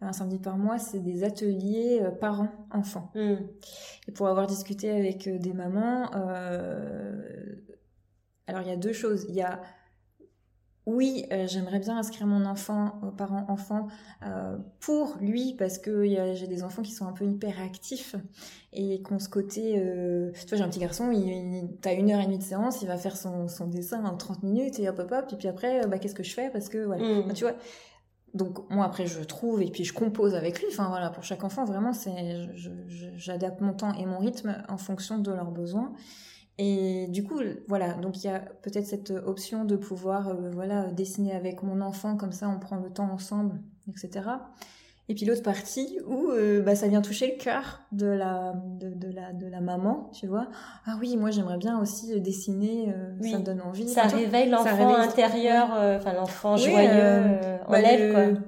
un samedi par mois, c'est des ateliers euh, parents-enfants. Mm. Et pour avoir discuté avec des mamans, euh... alors il y a deux choses. Il y a oui, euh, j'aimerais bien inscrire mon enfant, euh, parent enfant, euh, pour lui, parce que j'ai des enfants qui sont un peu hyper actifs et qu'on ce côté... Euh, tu vois, j'ai un petit garçon, il, il t'as une heure et demie de séance, il va faire son, son dessin en 30 minutes et hop hop hop, et puis après, bah, qu'est-ce que je fais Parce que, voilà, mmh. tu vois... Donc moi après je trouve et puis je compose avec lui. Enfin voilà pour chaque enfant vraiment c'est j'adapte mon temps et mon rythme en fonction de leurs besoins. Et du coup, voilà, donc il y a peut-être cette option de pouvoir euh, voilà, dessiner avec mon enfant, comme ça on prend le temps ensemble, etc. Et puis l'autre partie où euh, bah, ça vient toucher le cœur de la, de, de, la, de la maman, tu vois. Ah oui, moi j'aimerais bien aussi dessiner, euh, ça me donne envie. Ça réveille l'enfant intérieur, enfin l'enfant joyeux en bah, quoi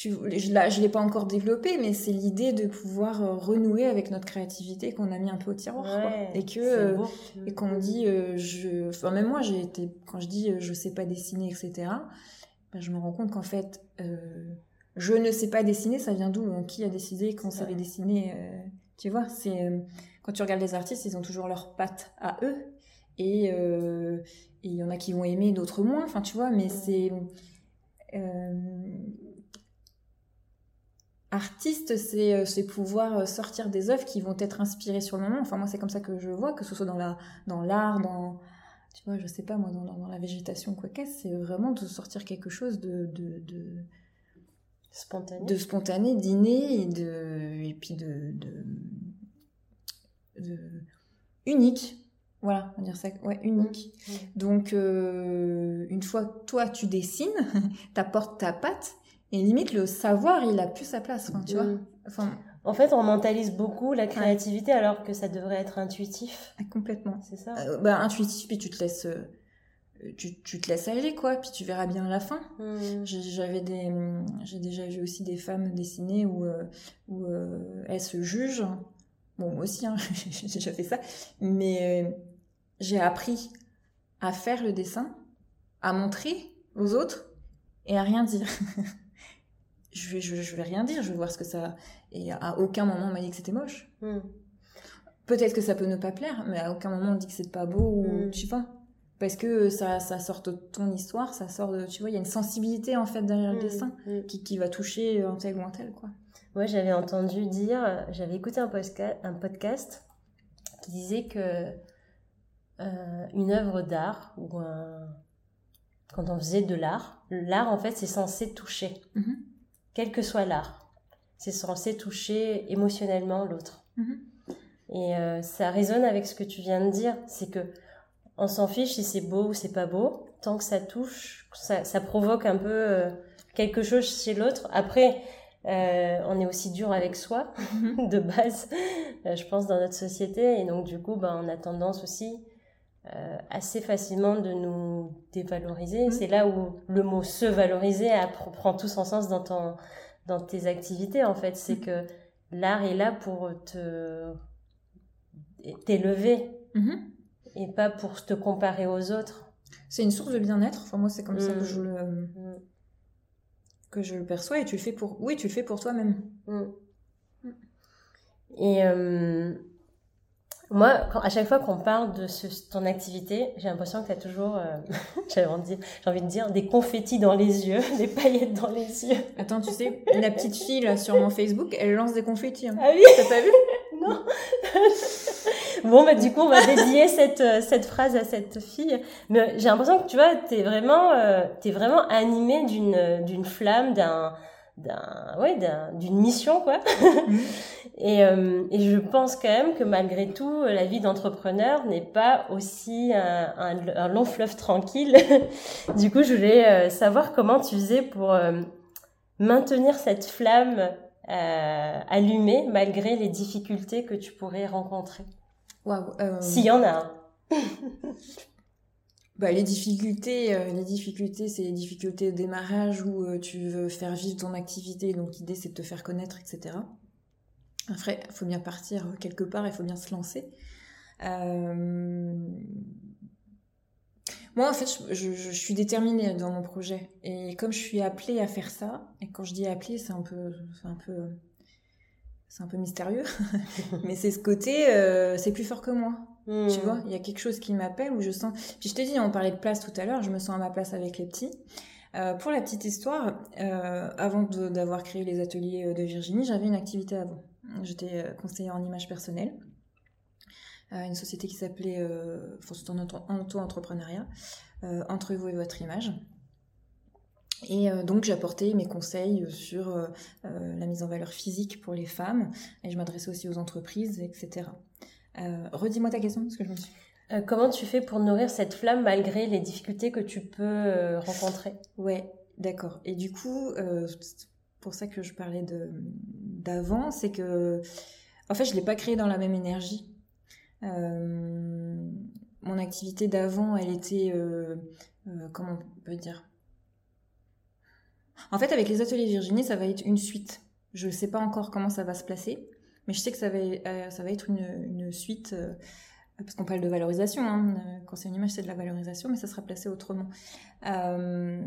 tu, je ne l'ai pas encore développé, mais c'est l'idée de pouvoir euh, renouer avec notre créativité qu'on a mis un peu au tiroir. Et que euh, et qu'on dit, euh, je, enfin même moi j'ai été, quand je dis je sais pas dessiner, etc. Ben, je me rends compte qu'en fait, je ne sais pas dessiner, ça vient d'où Qui a décidé qu'on savait dessiner Tu vois, c'est quand tu regardes les artistes, ils ont toujours leurs pattes à eux, et il y en a qui vont aimer, d'autres moins. Enfin, tu vois, mais c'est artiste, euh, c'est pouvoir euh, sortir des œuvres qui vont être inspirées sur le moment. Enfin, moi, c'est comme ça que je vois, que ce soit dans la dans l'art, dans tu vois, je sais pas moi, dans, dans la végétation, quoi qu'est-ce, c'est vraiment de sortir quelque chose de, de, de spontané, de spontané, d'inné et de et puis de, de, de unique. Voilà, on va dire ça, ouais, unique. Mmh, mmh. Donc, euh, une fois toi tu dessines, t'apportes ta patte, et limite, le savoir, il a plus sa place, tu vois. Mm. Enfin, en fait, on mentalise beaucoup la créativité alors que ça devrait être intuitif. Ah, complètement. C'est ça. Euh, bah, intuitif, puis tu te laisses, euh, tu, tu, te laisses aller, quoi. Puis tu verras bien la fin. Mm. J'avais des, j'ai déjà vu aussi des femmes dessiner où, euh, où elles se jugent. Bon, moi aussi, hein, j'ai déjà fait ça. Mais j'ai appris à faire le dessin, à montrer aux autres et à rien dire. je vais, je, vais rien dire, je vais voir ce que ça. Et à aucun moment on m'a dit que c'était moche. Hmm. Peut-être que ça peut ne pas plaire, mais à aucun moment on dit que c'est pas beau ou hmm. tu sais pas. Parce que ça, ça sort de ton histoire, ça sort de. Tu vois, il y a une sensibilité en fait derrière le hmm. dessin qui, qui va toucher un tel ou un tel, quoi. Moi, j'avais entendu dire, j'avais écouté un, podcast, un podcast qui disait que une œuvre d'art ou un... quand on faisait de l'art, l'art en fait c'est censé toucher, Mhm. Quel que soit l'art. C'est censé toucher émotionnellement l'autre. Mhm. Et euh, ça résonne avec ce que tu viens de dire, c'est que on s'en fiche si c'est beau ou c'est pas beau, tant que ça touche, ça, ça provoque un peu euh, quelque chose chez l'autre. Après, euh, on est aussi dur avec soi de base, je pense dans notre société, et donc du coup, ben, on a tendance aussi euh, assez facilement de nous dévaloriser. Mhm. C'est là où le mot se valoriser prend tout son sens dans ton dans tes activités en fait, c'est Mhm. que l'art est là pour te t'élever Mhm. et pas pour te comparer aux autres. C'est une source de bien-être. Enfin, moi, c'est comme ça que Mm. je le Mm. que je le perçois. Et tu le fais pour. Oui, tu le fais pour toi-même. Mm. Et euh, moi, quand- à chaque fois qu'on parle de ce, ton activité, j'ai l'impression que tu as toujours, euh, j'ai envie, de dire- j'ai envie de dire, des confettis dans les yeux, des paillettes dans les yeux. Attends, tu sais, la petite fille là sur mon Facebook, elle lance des confettis. hein. Ah oui T'as pas vu? Non Bon, bah, du coup, on va dédier cette, euh, cette phrase à cette fille. Mais j'ai l'impression que, tu vois, t'es vraiment, euh, t'es vraiment animée d'une, euh, d'une flamme, d'un, d'un, ouais, d'un, d'une mission, quoi. Et, euh, et je pense quand même que malgré tout, la vie d'entrepreneur n'est pas aussi un, un, un long fleuve tranquille. du coup, je voulais euh, savoir comment tu faisais pour euh, maintenir cette flamme allumée malgré les difficultés que tu pourrais rencontrer. Euh, S'il y en a. Bah, les difficultés, euh, les difficultés, c'est les difficultés de démarrage où euh, tu veux faire vivre ton activité. Donc l'idée, c'est de te faire connaître, etc. Après, il faut bien partir euh, quelque part, il faut bien se lancer. Moi, en fait, je, suis déterminée dans mon projet. Et comme je suis appelée à faire ça, et quand je dis appelée, c'est un peu, c'est un peu, c'est un peu mystérieux. Mais c'est ce côté, c'est plus fort que moi. Hmm. Tu vois, il y a quelque chose qui m'appelle où je sens. Puis je t'ai dit, on parlait de place tout à l'heure, je me sens à ma place avec les petits. Euh, pour la petite histoire, euh, avant d'avoir créé les ateliers euh, de Virginie, j'avais une activité avant. J'étais euh, conseillère en image personnelle à une société qui s'appelait, euh, enfin, c'était en auto- en auto-entrepreneuriat, euh, Entre vous et votre image. Et euh, donc j'apportais mes conseils sur la mise en valeur physique pour les femmes, et je m'adressais aussi aux entreprises, etc. Euh, Redis-moi ta question, parce que je me suis... Euh, comment tu fais pour nourrir cette flamme malgré les difficultés que tu peux euh, rencontrer? Ouais, d'accord. Et du coup, c'est pour ça que je parlais d'avant, c'est que en fait, je l'ai pas créé dans la même énergie. Euh, mon activité d'avant, elle était euh, euh, comment on peut dire? En fait, avec les ateliers Virginie, ça va être une suite. Je ne sais pas encore comment ça va se placer, mais je sais que ça va, euh, ça va être une, suite. euh, parce qu'on parle de valorisation, hein. Euh, quand c'est une image, c'est de la valorisation, mais ça sera placé autrement. Euh,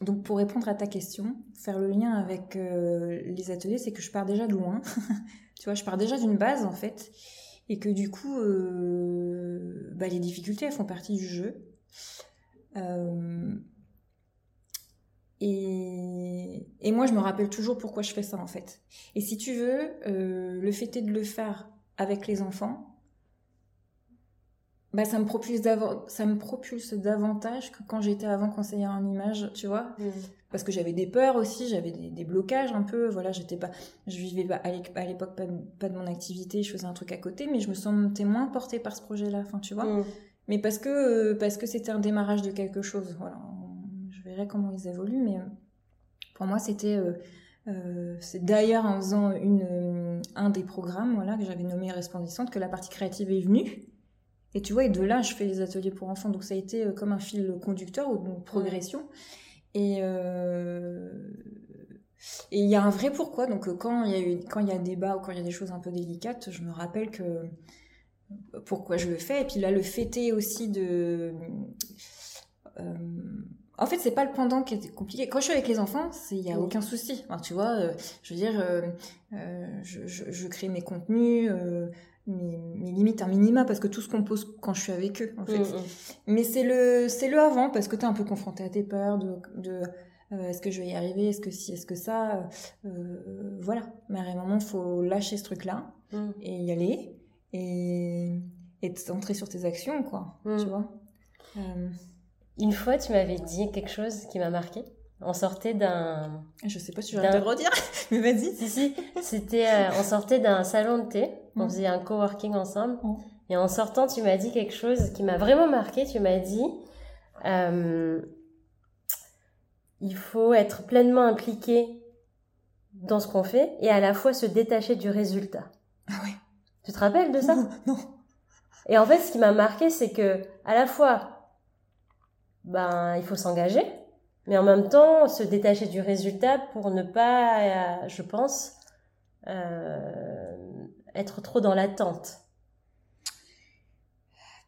donc pour répondre à ta question, faire le lien avec euh, les ateliers, c'est que je pars déjà de loin. tu vois, je pars déjà d'une base en fait, et que du coup, euh, bah, les difficultés, elles font partie du jeu. Et, et moi, je me rappelle toujours pourquoi je fais ça en fait. Et si tu veux, euh, le fait est de le faire avec les enfants, bah, ça me propulse dav- ça me propulse davantage que quand j'étais avant conseillère en image, tu vois parce que j'avais des peurs aussi, j'avais des, des blocages un peu, voilà, j'étais pas, je vivais pas à l'é- à l'époque pas, de- pas de mon activité, je faisais un truc à côté, mais je me sentais moins portée par ce projet-là, enfin tu vois, Hmm. mais parce que euh, parce que c'était un démarrage de quelque chose, voilà, verrai comment ils évoluent, mais euh, pour moi c'était, euh, euh, c'est d'ailleurs en faisant une, un des programmes, voilà, que j'avais nommé resplendissante, que la partie créative est venue. Et tu vois, et de là, je fais les ateliers pour enfants, donc ça a été comme un fil conducteur ou une progression. Et euh, et il y a un vrai pourquoi. Donc quand il y a eu quand il y a débat ou quand il y a des choses un peu délicates, je me rappelle que pourquoi je le fais. Et puis là, le fêter aussi de euh, en fait, c'est pas le pendant qui est compliqué. Quand je suis avec les enfants, il y a Oui. aucun souci. Enfin, tu vois, euh, je veux dire, euh, euh, je, je, je crée mes contenus, mes, mes limites un minima parce que tout se compose quand je suis avec eux. En fait, Hmm, hmm. mais c'est le, c'est le avant, parce que tu es un peu confronté à tes peurs de, de est-ce que je vais y arriver, est-ce que si, est-ce que ça, voilà. Mais à un moment, faut lâcher ce truc-là et y aller. Et, et de centrer sur tes actions, quoi. Tu Mm. vois Une fois, tu m'avais dit quelque chose qui m'a marqué. On sortait d'un. Je sais pas si te D'un- le redire, mais vas-y. Si, si, c'était. euh, on sortait d'un salon de thé. On Mm. faisait un coworking ensemble. Mm. Et en sortant, tu m'as dit quelque chose qui m'a vraiment marqué. Tu m'as dit. euh, il faut être pleinement impliqué dans ce qu'on fait et à la fois se détacher du résultat. Ah ouais. Tu te rappelles de ça? Non, non. Et en fait, ce qui m'a marqué, c'est que à la fois, ben, il faut s'engager, mais en même temps, se détacher du résultat pour ne pas, euh, je pense, euh, être trop dans l'attente.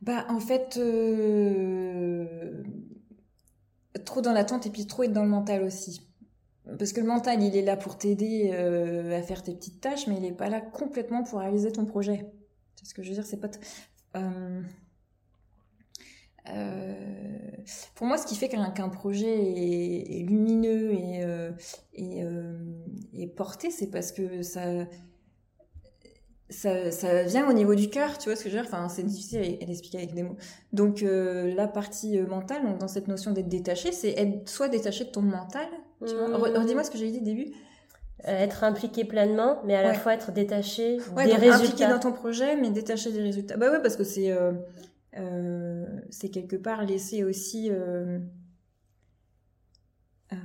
Bah, en fait, euh, trop dans l'attente et puis trop être dans le mental aussi. Parce que le mental, il est là pour t'aider à faire tes petites tâches, mais il n'est pas là complètement pour réaliser ton projet. C'est ce que je veux dire, c'est pas. Pour moi, ce qui fait qu'un projet est, est lumineux et, euh, et, euh, et porté, c'est parce que ça, ça, ça vient au niveau du cœur, tu vois ce que je veux dire? Enfin, c'est difficile à, à l'expliquer avec des mots. Donc, euh, la partie euh, mentale, donc, dans cette notion d'être détaché, c'est être soit détaché de ton mental, tu vois? Re- Redis-moi ce que j'ai dit au début. Euh, être impliqué pleinement, mais à la fois être détaché Ouais, des donc impliqué résultats. dans ton projet, mais détaché des résultats. Bah ouais, parce que c'est euh, euh, c'est quelque part laisser aussi. euh, euh,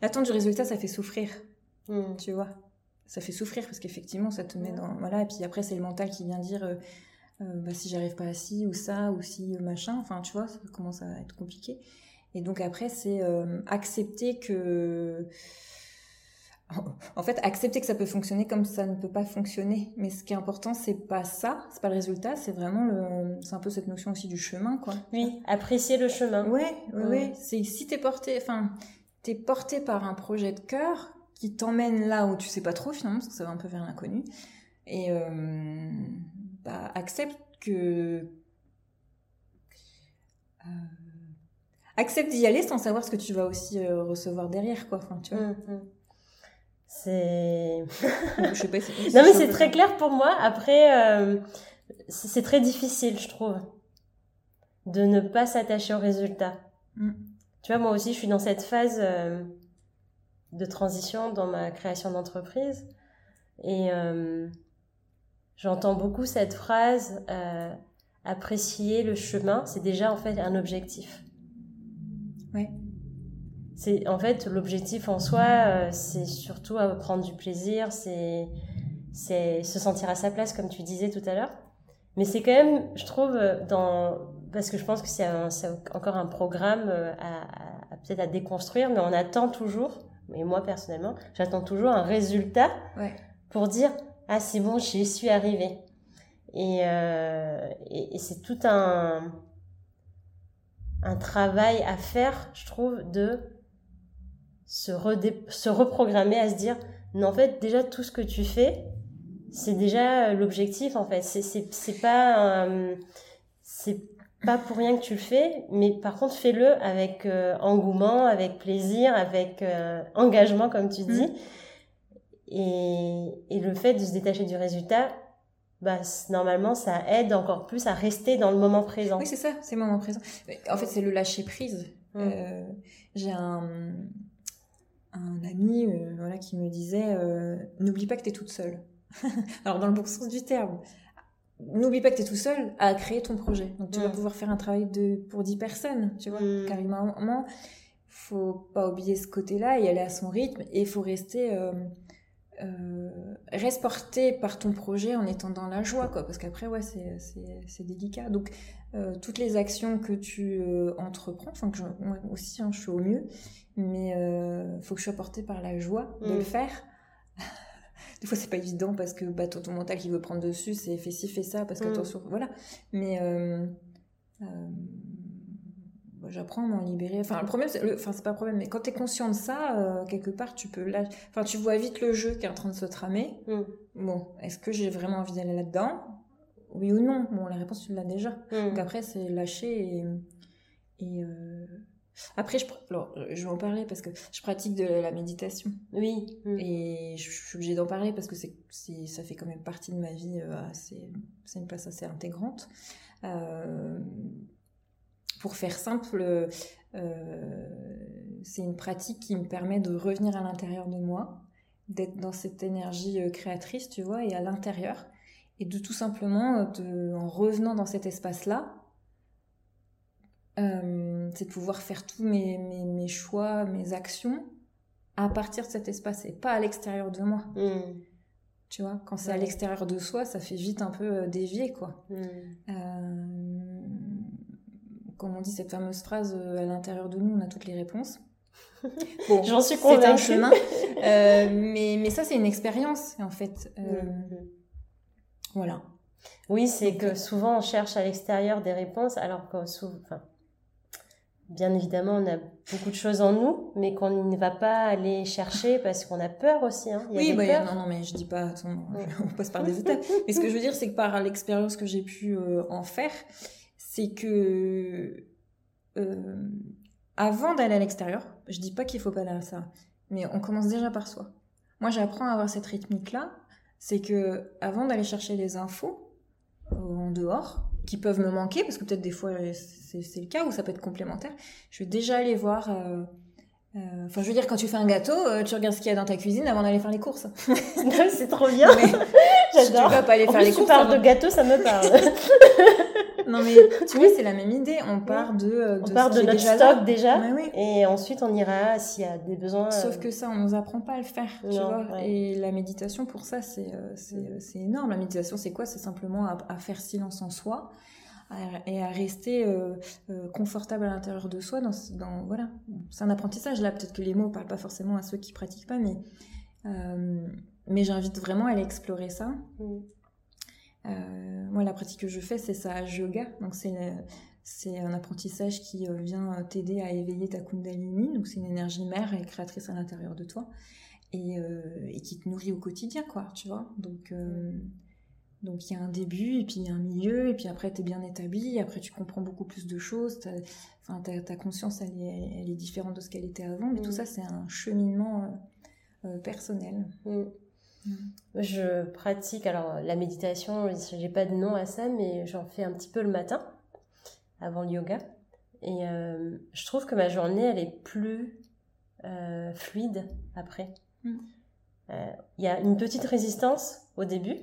L'attente du résultat, ça fait souffrir, Mm. tu vois? Ça fait souffrir parce qu'effectivement, ça te met dans. Voilà, et puis après, c'est le mental qui vient dire euh, bah, si j'arrive pas à ci ou ça, ou si machin. Enfin, tu vois, ça commence à être compliqué. Et donc après, c'est accepter que. En fait, accepter que ça peut fonctionner comme ça ne peut pas fonctionner. Mais ce qui est important, c'est pas ça, c'est pas le résultat, c'est vraiment le. C'est un peu cette notion aussi du chemin, quoi. Oui, apprécier le chemin. Ouais, ouais, Ouais. ouais. C'est si t'es porté, enfin, t'es porté par un projet de cœur qui t'emmène là où tu sais pas trop finalement, parce que ça va un peu vers l'inconnu. Et euh, bah, accepte que. euh, accepte d'y aller sans savoir ce que tu vas aussi euh, recevoir derrière, quoi. Enfin, tu vois. Mm, mm. C'est. Je sais pas si- si Non, mais c'est très clair pour moi. Après, euh, c'est très difficile, je trouve, de ne pas s'attacher au résultat. Mm. Tu vois, moi aussi, je suis dans cette phase euh, de transition dans ma création d'entreprise. Et euh, j'entends beaucoup cette phrase apprécier le chemin, c'est déjà en fait un objectif. Ouais. C'est en fait l'objectif en soi, euh, c'est surtout à prendre du plaisir, c'est c'est se sentir à sa place comme tu disais tout à l'heure. Mais c'est quand même, je trouve, euh, dans parce que je pense que c'est encore un programme euh, à, à- à- peut-être à déconstruire, mais on attend toujours, et moi personnellement, j'attends toujours un résultat Ouais. pour dire ah c'est bon, j'y suis arrivée. Et, euh, et, et c'est tout un un travail à faire, je trouve, de se, redé- se reprogrammer à se dire non en fait déjà tout ce que tu fais c'est déjà euh, l'objectif en fait c'est c'est c'est pas euh, c'est pas pour rien que tu le fais mais par contre fais-le avec euh, engouement avec plaisir avec euh, engagement comme tu dis et, et le fait de se détacher du résultat bah normalement ça aide encore plus à rester dans le moment présent Oui, c'est ça, c'est le moment présent. Mais En fait, c'est le lâcher prise. Mm. Euh, J'ai un, un ami euh, voilà, qui me disait euh, N'oublie pas que tu es toute seule. Alors, dans le bon sens du terme. N'oublie pas que tu es tout seul à créer ton projet. Donc, tu vas pouvoir faire un travail de, pour 10 personnes, tu vois. Mm. Carrément, faut pas oublier ce côté-là et aller à son rythme. Et il faut rester. Euh, euh, reste porté par ton projet en étant dans la joie, quoi. Parce qu'après, ouais, c'est- c'est c'est délicat. Donc, euh, toutes les actions que tu euh, entreprends, enfin que je, moi aussi hein, je suis au mieux, mais euh, faut que je sois portée par la joie de Mm. le faire. Des fois c'est pas évident parce que bah, ton, ton mental qui veut prendre dessus, c'est fais ci, fais ça, parce Mm. qu'attention, voilà. Mais euh, euh, bah, j'apprends à m'en libérer. Enfin le problème, c'est, le- enfin c'est pas un problème, mais quand t'es conscient de ça, euh, quelque part tu peux là, enfin tu vois vite le jeu qui est en train de se tramer. Mm. Bon, est-ce que j'ai vraiment envie d'aller là-dedans? Oui ou non? Bon, la réponse, tu l'as déjà. Mm. Donc après, c'est lâcher et, Après, je, alors, je vais en parler parce que je pratique de la méditation. Oui. Mm. Et je, suis obligée d'en parler parce que c'est, ça fait quand même partie de ma vie. Euh, c'est une place assez intégrante. Euh, pour faire simple, euh, c'est une pratique qui me permet de revenir à l'intérieur de moi, d'être dans cette énergie créatrice, tu vois, et à l'intérieur. Et de tout simplement, de, en revenant dans cet espace-là, euh, c'est de pouvoir faire tous mes, mes, choix, mes actions à partir de cet espace et pas à l'extérieur de moi. Hmm. Tu vois, quand c'est à l'extérieur de soi, ça fait vite un peu euh, dévier, quoi. Hmm. Euh, comme on dit cette fameuse phrase, à l'intérieur de nous, on a toutes les réponses. Bon, J'en suis convaincue. C'est un chemin. mais, mais ça, c'est une expérience, en fait. Hmm. Voilà. Oui, c'est que souvent on cherche à l'extérieur des réponses, alors que souvent, bien évidemment, on a beaucoup de choses en nous, mais qu'on ne va pas aller chercher parce qu'on a peur aussi. Hein. oui, bah, non, non, mais je dis pas, on passe par des étapes. Mais ce que je veux dire, c'est que par l'expérience que j'ai pu euh, en faire, c'est que euh, avant d'aller à l'extérieur, je dis pas qu'il faut pas aller à ça, mais on commence déjà par soi. Moi, j'apprends à avoir cette rythmique-là, c'est que avant d'aller chercher les infos en dehors, qui peuvent me manquer, parce que peut-être des fois c'est le cas, ou ça peut être complémentaire, je vais déjà aller voir... Euh, euh, enfin, je veux dire, quand tu fais un gâteau, euh, tu regardes ce qu'il y a dans ta cuisine avant d'aller faire les courses. c'est trop bien. J'adore. Tu vas pas aller faire les courses. Tu parles de gâteau, ça me parle. non mais tu vois, c'est la même idée. On part de, de on part de notre stock déjà, et ensuite on ira s'il y a des besoins. Sauf que ça, on nous apprend pas à le faire, tu vois. Et la méditation, pour ça, c'est c'est énorme. La méditation, c'est quoi? C'est simplement à, faire silence en soi et à rester euh, euh, confortable à l'intérieur de soi. Dans, dans voilà, c'est un apprentissage là. Peut-être que les mots parlent pas forcément à ceux qui pratiquent pas, mais euh, mais j'invite vraiment à aller explorer ça. Mm. moi, la pratique que je fais, c'est ça, yoga. Donc c'est c'est un apprentissage qui vient t'aider à éveiller ta kundalini. Donc c'est une énergie mère et créatrice à l'intérieur de toi et, et, qui te nourrit au quotidien, quoi. Tu vois. Donc mm. Donc il y a un début, et puis il y a un milieu, et puis après tu es bien établi, après tu comprends beaucoup plus de choses, enfin, ta, conscience elle est, elle est, différente de ce qu'elle était avant, mais tout mm. ça c'est un cheminement euh, euh, personnel. Mm. Mm. Je pratique, alors la méditation, j'ai pas de nom à ça, mais j'en fais un petit peu le matin, avant le yoga. Et euh, je trouve que ma journée elle est plus fluide après. Il y a une petite résistance au début,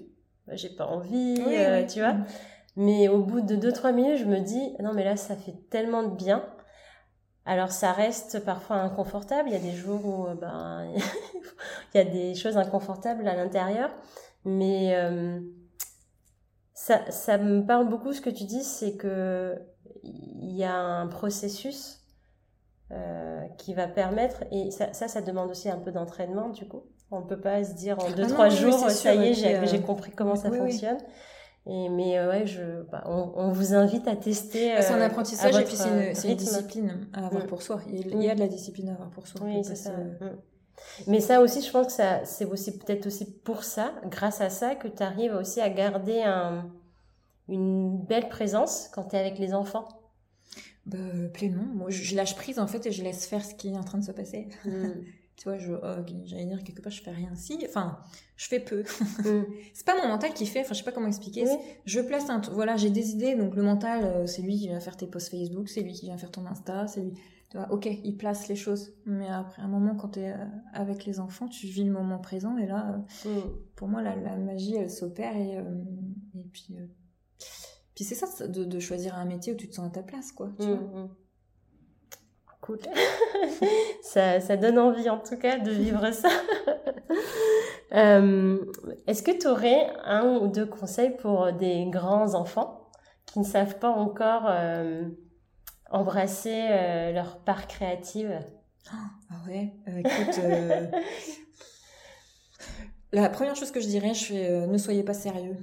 j'ai pas envie, euh, tu vois. Mais au bout de 2-3 minutes, je me dis, non, mais là, ça fait tellement de bien. Alors, ça reste parfois inconfortable. Il y a des jours où euh, ben, il y a des choses inconfortables à l'intérieur. Mais euh, ça, ça me parle beaucoup ce que tu dis, c'est que il y a un processus qui va permettre, et ça, ça, ça demande aussi un peu d'entraînement, du coup, on peut pas se dire en 2-3 ah jours, ça y est, j'ai euh, compris comment ça fonctionne. Et, mais euh, ouais, je, bah, on, vous invite à tester. c'est un euh, apprentissage et puis c'est une, discipline à avoir mm. pour soi. Il, y a de la discipline à avoir pour soi. Oui, c'est ça. Mm. Mais ça aussi, je pense que ça, c'est aussi peut-être aussi pour ça, grâce à ça, que tu arrives aussi à garder un, une belle présence quand tu es avec les enfants. Bah, pleinement. Moi, je, lâche prise en fait et je laisse faire ce qui est en train de se passer. Mm. tu vois, je, oh, j'allais dire quelque part, je fais rien. Si, enfin, je fais peu. Mm. c'est pas mon mental qui fait, enfin, je sais pas comment expliquer. Je place un, voilà, j'ai des idées, donc le mental, euh, c'est lui qui vient faire tes posts Facebook, c'est lui qui vient faire ton Insta, c'est lui. Tu vois, ok, il place les choses. Mais après un moment, quand tu es euh, avec les enfants, tu vis le moment présent, et là, euh, mm. pour moi, la, la, magie, elle s'opère, et, et puis, puis c'est ça, de, de, choisir un métier où tu te sens à ta place, quoi. Tu mm, vois ça, ça, donne envie en tout cas de vivre ça. Euh, est-ce que tu aurais un ou deux conseils pour des grands enfants qui ne savent pas encore euh, embrasser euh, leur part créative? Ah ouais, écoute. La première chose que je dirais, je fais ne soyez pas sérieux.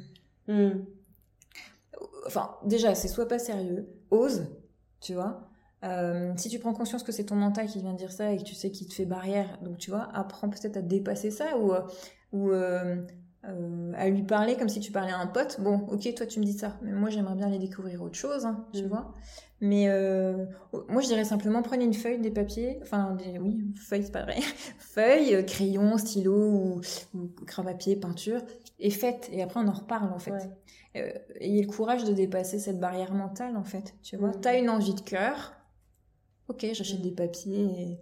Hmm. Enfin, déjà, c'est soit pas sérieux, ose, tu vois. Euh, si tu prends conscience que c'est ton mental qui vient dire ça et que tu sais qu'il te fait barrière, donc tu vois, apprends peut-être à dépasser ça ou, euh, ou euh, euh, à lui parler comme si tu parlais à un pote. Bon, ok, toi tu me dis ça, mais moi j'aimerais bien aller découvrir autre chose, hein, tu Mm. vois. Mais euh, moi je dirais simplement prenez une feuille, des papiers, enfin des- oui, feuille c'est pas vrai, feuille, crayon, stylo ou, ou crabe à papier, peinture, et faites. Et après on en reparle en fait. Ouais. Ayez le courage de dépasser cette barrière mentale en fait. Tu vois, Mm. t'as une envie de cœur, ok, j'achète Mm. des papiers et,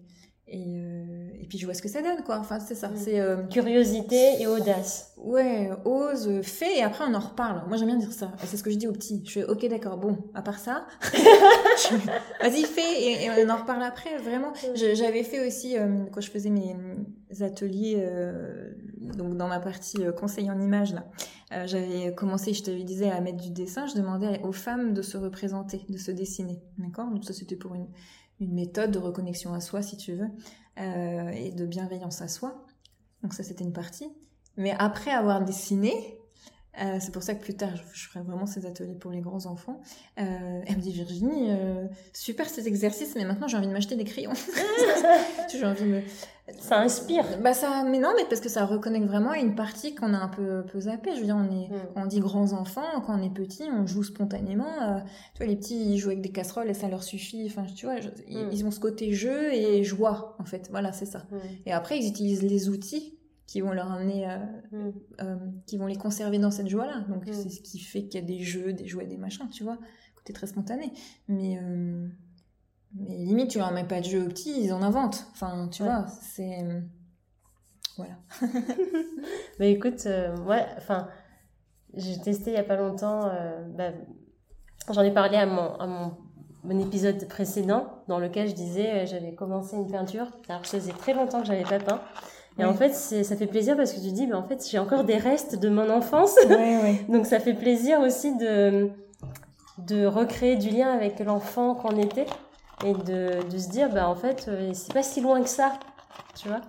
et, euh, et puis je vois ce que ça donne quoi. Enfin c'est ça, Mm. c'est euh, Curiosité et audace. Ouais, ose, fais, et après on en reparle. Moi j'aime bien dire ça. C'est ce que je dis aux petits. Je fais, ok, d'accord, bon, à part ça, vas-y, fais, et, et on en reparle après, vraiment. Je- J'avais fait aussi, euh, quand je faisais mes ateliers, donc dans ma partie conseil en images, là, j'avais commencé, je te le disais, à mettre du dessin. Je demandais aux femmes de se représenter, de se dessiner. D'accord? Donc ça, c'était pour une, une méthode de reconnexion à soi, si tu veux, euh, et de bienveillance à soi. Donc ça, c'était une partie. Mais après avoir dessiné, euh, c'est pour ça que plus tard, je, je ferai vraiment ces ateliers pour les grands enfants. Euh, elle me dit Virginie, euh, super cet exercice, mais maintenant j'ai envie de m'acheter des crayons. j'ai envie de me... Ça inspire. Bah ça, mais non, mais parce que ça reconnecte vraiment à une partie qu'on a un peu, peu zappée. Je veux dire, on est, Mm. quand on dit grands enfants, quand on est petit, on joue spontanément. euh, tu vois, les petits, ils jouent avec des casseroles et ça leur suffit. Enfin, tu vois, je- ils, Mm. ils ont ce côté jeu et joie, en fait. Voilà, c'est ça. Mm. Et après, ils utilisent les outils qui vont leur amener, euh, Mm. euh, qui vont les conserver dans cette joie-là. Donc Mm. c'est ce qui fait qu'il y a des jeux, des jouets, des machins, tu vois. Côté très spontané. Mais, euh, mais limite, tu leur mets pas de jeu aux petits, ils en inventent. Enfin, tu Ouais. vois, c'est... Voilà. Bah écoute, euh, ouais, enfin, j'ai testé il y a pas longtemps. euh, bah, J'en ai parlé à mon, à mon, mon épisode précédent, dans lequel je disais euh, j'avais commencé une peinture. Alors, ça faisait très longtemps que j'avais pas peint. Et Oui. en fait, ça fait plaisir parce que tu dis, bah, en fait, j'ai encore des restes de mon enfance. Donc, ça fait plaisir aussi de, de recréer du lien avec l'enfant qu'on était et de, de se dire, bah, en fait, euh, c'est pas si loin que ça. Tu vois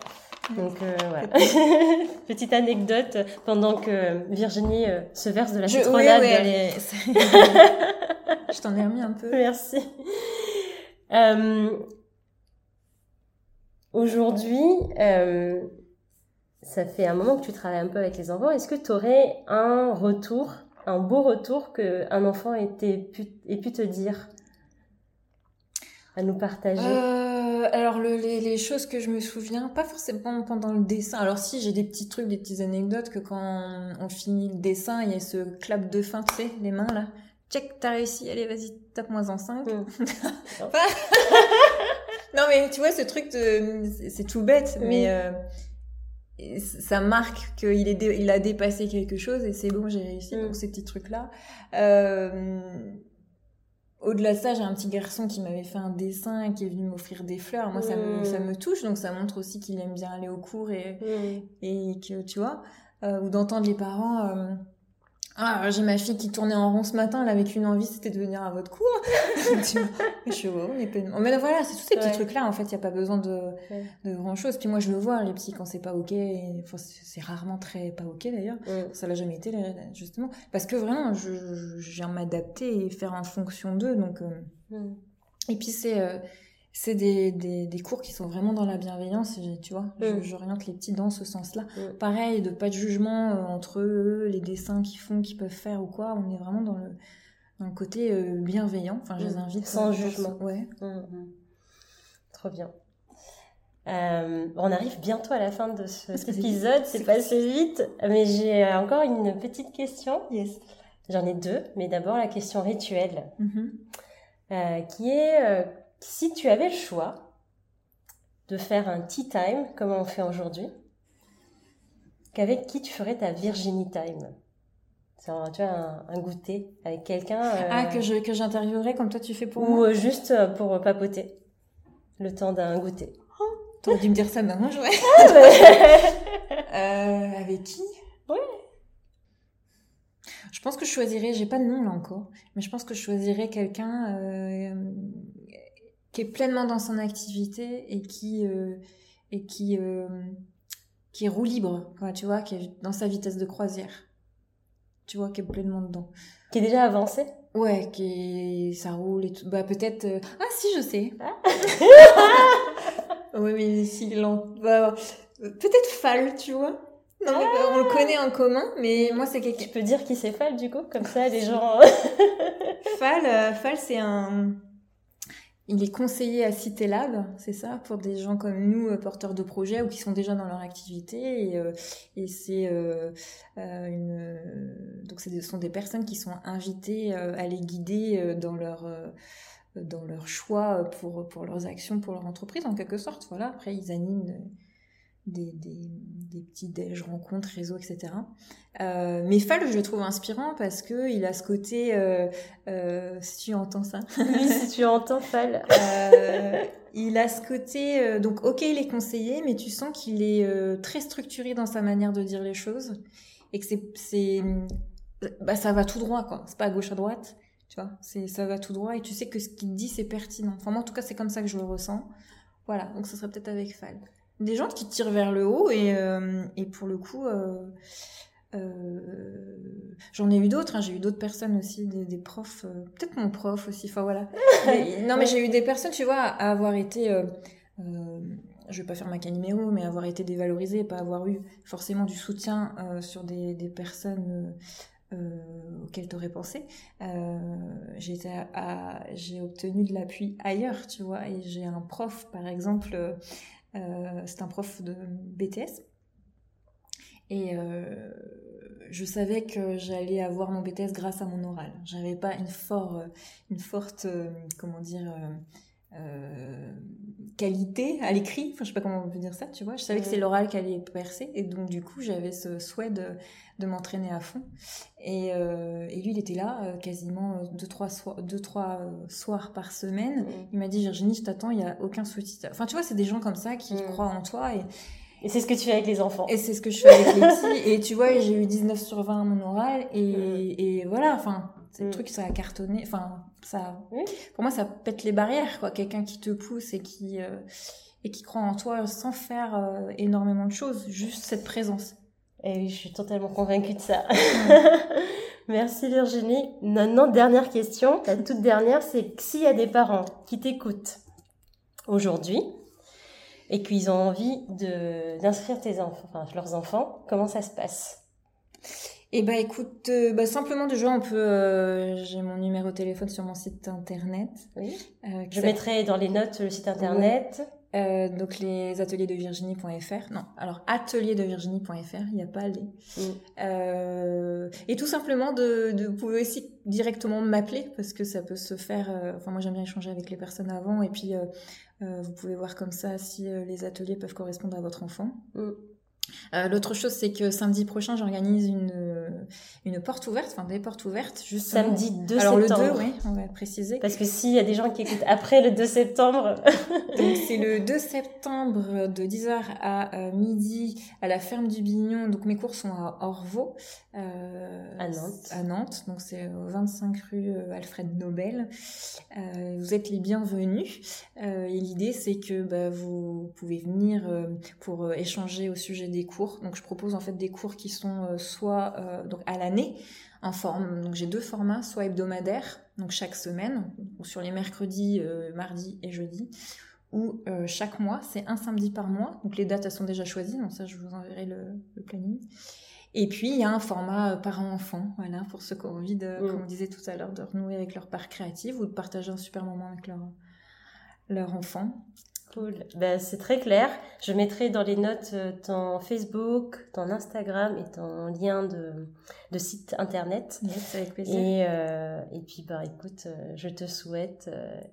donc euh, voilà. Petite anecdote pendant que Virginie euh, se verse de la Je, oui, citronnade. oui, est- c'est- Je t'en ai remis un peu. Merci. Euh, Aujourd'hui, euh, ça fait un moment que tu travailles un peu avec les enfants. Est-ce que tu aurais un retour, un beau retour que un enfant ait, pu, ait pu te dire à nous partager? Euh, alors le- les, les choses que je me souviens, pas forcément pendant le dessin. Alors si j'ai des petits trucs, des petites anecdotes que quand on, finit le dessin, il y a ce clap de fin, tu sais, les mains là. Check, t'as réussi, allez vas-y, tape-moi en 5. Mm. non mais tu vois ce truc, de- c'est- tout bête, Oui. mais euh, ça marque qu'il est dé- il a dépassé quelque chose et c'est bon, j'ai réussi. Mm. Donc ces petits trucs là. Euh, au-delà de ça, j'ai un petit garçon qui m'avait fait un dessin et qui est venu m'offrir des fleurs. Moi, ça, me, Mm. ça me touche, donc ça montre aussi qu'il aime bien aller au cours et, Mm. et que, tu vois, euh, ou d'entendre les parents. Ah, j'ai ma fille qui tournait en rond ce matin, elle avait qu'une envie, c'était de venir à votre cours. Je suis, est pleinement- Mais voilà, c'est tous ces petits Ouais. trucs-là, en fait, il n'y a pas besoin de, Ouais. de grand-chose. Puis moi, je le vois, les petits, quand c'est pas OK, enfin, c'est rarement très pas OK d'ailleurs. Ça l'a jamais été, justement. Parce que vraiment, je, je, je viens m'adapter et faire en fonction d'eux. Donc, euh. Et puis, c'est euh, c'est des, des, des cours qui sont vraiment dans la bienveillance. Tu vois, je- Mm. j'oriente les petits dans ce sens-là. Mm. Pareil, de pas de jugement euh, entre eux, les dessins qu'ils font, qu'ils peuvent faire ou quoi. On est vraiment dans le, dans le côté euh, bienveillant. Enfin, je les Mm. invite. Sans euh, jugement. Ouais. Trop bien. Euh, on arrive bientôt à la fin de cet épisode, c'est passé vite, mais j'ai encore une petite question. Yes. J'en ai deux, mais d'abord la question rituelle, Mhm. euh, qui est euh, si tu avais le choix de faire un tea time, comme on fait aujourd'hui, qu'avec qui tu ferais ta Virginie time? C'est un- tu vois, un, un goûter avec quelqu'un. euh, Ah, que je que j'interviewerai comme toi tu fais pour Ou moi? euh, juste euh, pour papoter, le temps d'un goûter. T'aurais dû me dire ça maintenant, je Euh, avec qui? Ouais. Je pense que je choisirais, j'ai pas de nom là encore, mais je pense que je choisirais quelqu'un euh, qui est pleinement dans son activité et qui euh, et qui euh, qui est roue libre, quoi, tu vois, qui est dans sa vitesse de croisière. Tu vois, qui est pleinement dedans. Qui est déjà avancé Ouais, qui est- ça roule et tout. Bah peut-être. euh, Ah si, je sais. oui, mais si lent. Bah, peut-être Fall, tu vois. Non, mais on le connaît en commun, mais moi c'est quelqu'un. Tu peux dire qui c'est Fall du coup, comme ça les gens. Fall, euh, Fall c'est un. Il est conseiller à Citélab, c'est ça, pour des gens comme nous, euh, porteurs de projets ou qui sont déjà dans leur activité. Et, euh, c'est euh, une. Donc, ce sont des personnes qui sont invitées à les guider dans leur dans leur choix pour, pour leurs actions, pour leur entreprise, en quelque sorte. Voilà. Après, ils animent des, des, des petits déj, rencontres, réseaux, etc. Euh, mais Fall, je le trouve inspirant parce que il a ce côté, euh, euh, si tu entends ça. oui, si tu entends Fall. Euh, il a ce côté, euh, donc ok, il est conseillé, mais tu sens qu'il est euh, très structuré dans sa manière de dire les choses et que c'est, c'est, bah, ça va tout droit, quoi. C'est pas à gauche à droite, tu vois. C'est, ça va tout droit et tu sais que ce qu'il dit c'est pertinent. Enfin moi, en tout cas, c'est comme ça que je le ressens. Voilà, donc ce serait peut-être avec Fall des gens qui tirent vers le haut et, euh, et pour le coup euh, euh, j'en ai eu d'autres hein. j'ai eu d'autres personnes aussi des, des profs euh, peut-être mon prof aussi enfin voilà mais, non mais j'ai eu des personnes tu vois à avoir été euh, je vais pas faire ma caniméro mais avoir été dévalorisée pas avoir eu forcément du soutien sur des, des personnes euh, auquel tu aurais pensé. J'ai obtenu de l'appui ailleurs, tu vois, et j'ai un prof, par exemple, c'est un prof de BTS. Et euh, je savais que j'allais avoir mon BTS grâce à mon oral. J'avais pas une, fort, une forte, euh, comment dire, euh, qualité à l'écrit. Enfin, je sais pas comment on peut dire ça, tu vois. Je savais que c'est l'oral qui allait percer. Et donc, du coup, j'avais ce souhait de, de m'entraîner à fond. Et, euh, et, lui, il était là euh, quasiment deux, trois, soirs, deux, trois soirs par semaine. Mmh. Il m'a dit, Virginie, je t'attends, il n'y a aucun souci. Enfin, tu vois, c'est des gens comme ça qui mmh. croient en toi. Et, et c'est ce que tu fais avec les enfants. Et c'est ce que je fais avec les petits. Et tu vois, j'ai eu 19 sur 20 à mon oral. Et, mmh. et voilà, enfin, c'est le truc, ça a cartonné. Enfin, ça, oui. pour moi, ça pète les barrières, quoi. Quelqu'un qui te pousse et qui, euh, et qui croit en toi sans faire euh, énormément de choses, juste cette présence. Et oui, je suis totalement convaincue de ça. Merci Virginie. Maintenant, dernière question, la toute dernière, c'est s'il y a des parents qui t'écoutent aujourd'hui et qu'ils ont envie de d'inscrire tes enfants, enfin leurs enfants, comment ça se passe? Eh ben écoute, euh, bah, simplement déjà on peut, euh, j'ai mon numéro de téléphone sur mon site internet. Oui. Euh, Je mettrai dans les notes le site internet. Euh, donc les ateliers de Virginie.fr. Non, alors atelier de Virginie.fr, il n'y a pas les. Mm. Euh, et tout simplement de, de, vous pouvez aussi directement m'appeler parce que ça peut se faire. Euh, enfin moi j'aime bien échanger avec les personnes avant et puis vous pouvez voir comme ça si les ateliers peuvent correspondre à votre enfant. Mm. Euh, L'autre chose, c'est que samedi prochain, j'organise une, une porte ouverte, enfin des portes ouvertes. Juste samedi 2 Alors, septembre. le 2, oui, on va préciser. Parce que s'il y a des gens qui écoutent après le 2 septembre. Donc c'est le 2 septembre de 10h à euh, midi à la ferme du Bignon. Donc mes cours sont à Orvaux. Euh, à Nantes. À Nantes. Donc c'est au 25 rue euh, Alfred Nobel. Euh, vous êtes les bienvenus. et l'idée, c'est que bah, vous pouvez venir pour échanger au sujet des cours. Donc je propose en fait des cours qui sont euh, soit euh, donc à l'année en forme. Donc j'ai deux formats, soit hebdomadaire, donc chaque semaine, sur les mercredis, euh, mardis et jeudi, ou chaque mois, c'est un samedi par mois. Donc les dates elles sont déjà choisies, donc ça je vous enverrai le, le planning. Et puis il y a un format parent-enfant, voilà, pour ceux qui ont envie de, mmh. comme on disait tout à l'heure, de renouer avec leur part créative ou de partager un super moment avec leur leur enfant. Cool. Ben, c'est très clair. Je mettrai dans les notes euh, ton Facebook, ton Instagram et ton lien de, de site internet. Yes, avec plaisir. Et, euh, et puis, bah, écoute, euh, je te souhaite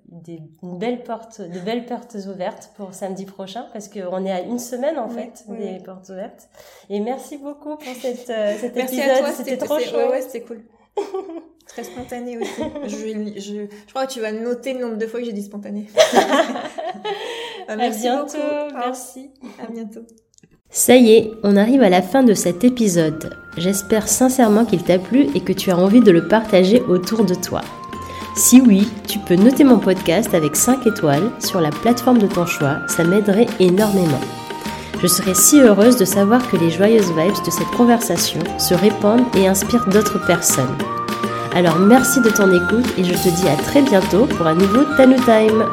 des, une belle porte, de belles portes ouvertes pour samedi prochain parce qu'on est à une semaine en fait oui, des portes ouvertes. Et merci beaucoup pour cette, cet merci épisode. C'était trop chouette. Ouais, ouais c'était cool. Très spontané aussi. je, je, je, crois que tu vas noter le nombre de fois que j'ai dit spontané. à bientôt. Beaucoup. Merci. À bientôt. Ça y est, on arrive à la fin de cet épisode. J'espère sincèrement qu'il t'a plu et que tu as envie de le partager autour de toi. Si oui, tu peux noter mon podcast avec 5 étoiles sur la plateforme de ton choix, ça m'aiderait énormément. Je serais si heureuse de savoir que les joyeuses vibes de cette conversation se répandent et inspirent d'autres personnes. Alors merci de ton écoute et je te dis à très bientôt pour un nouveau Tanu Time.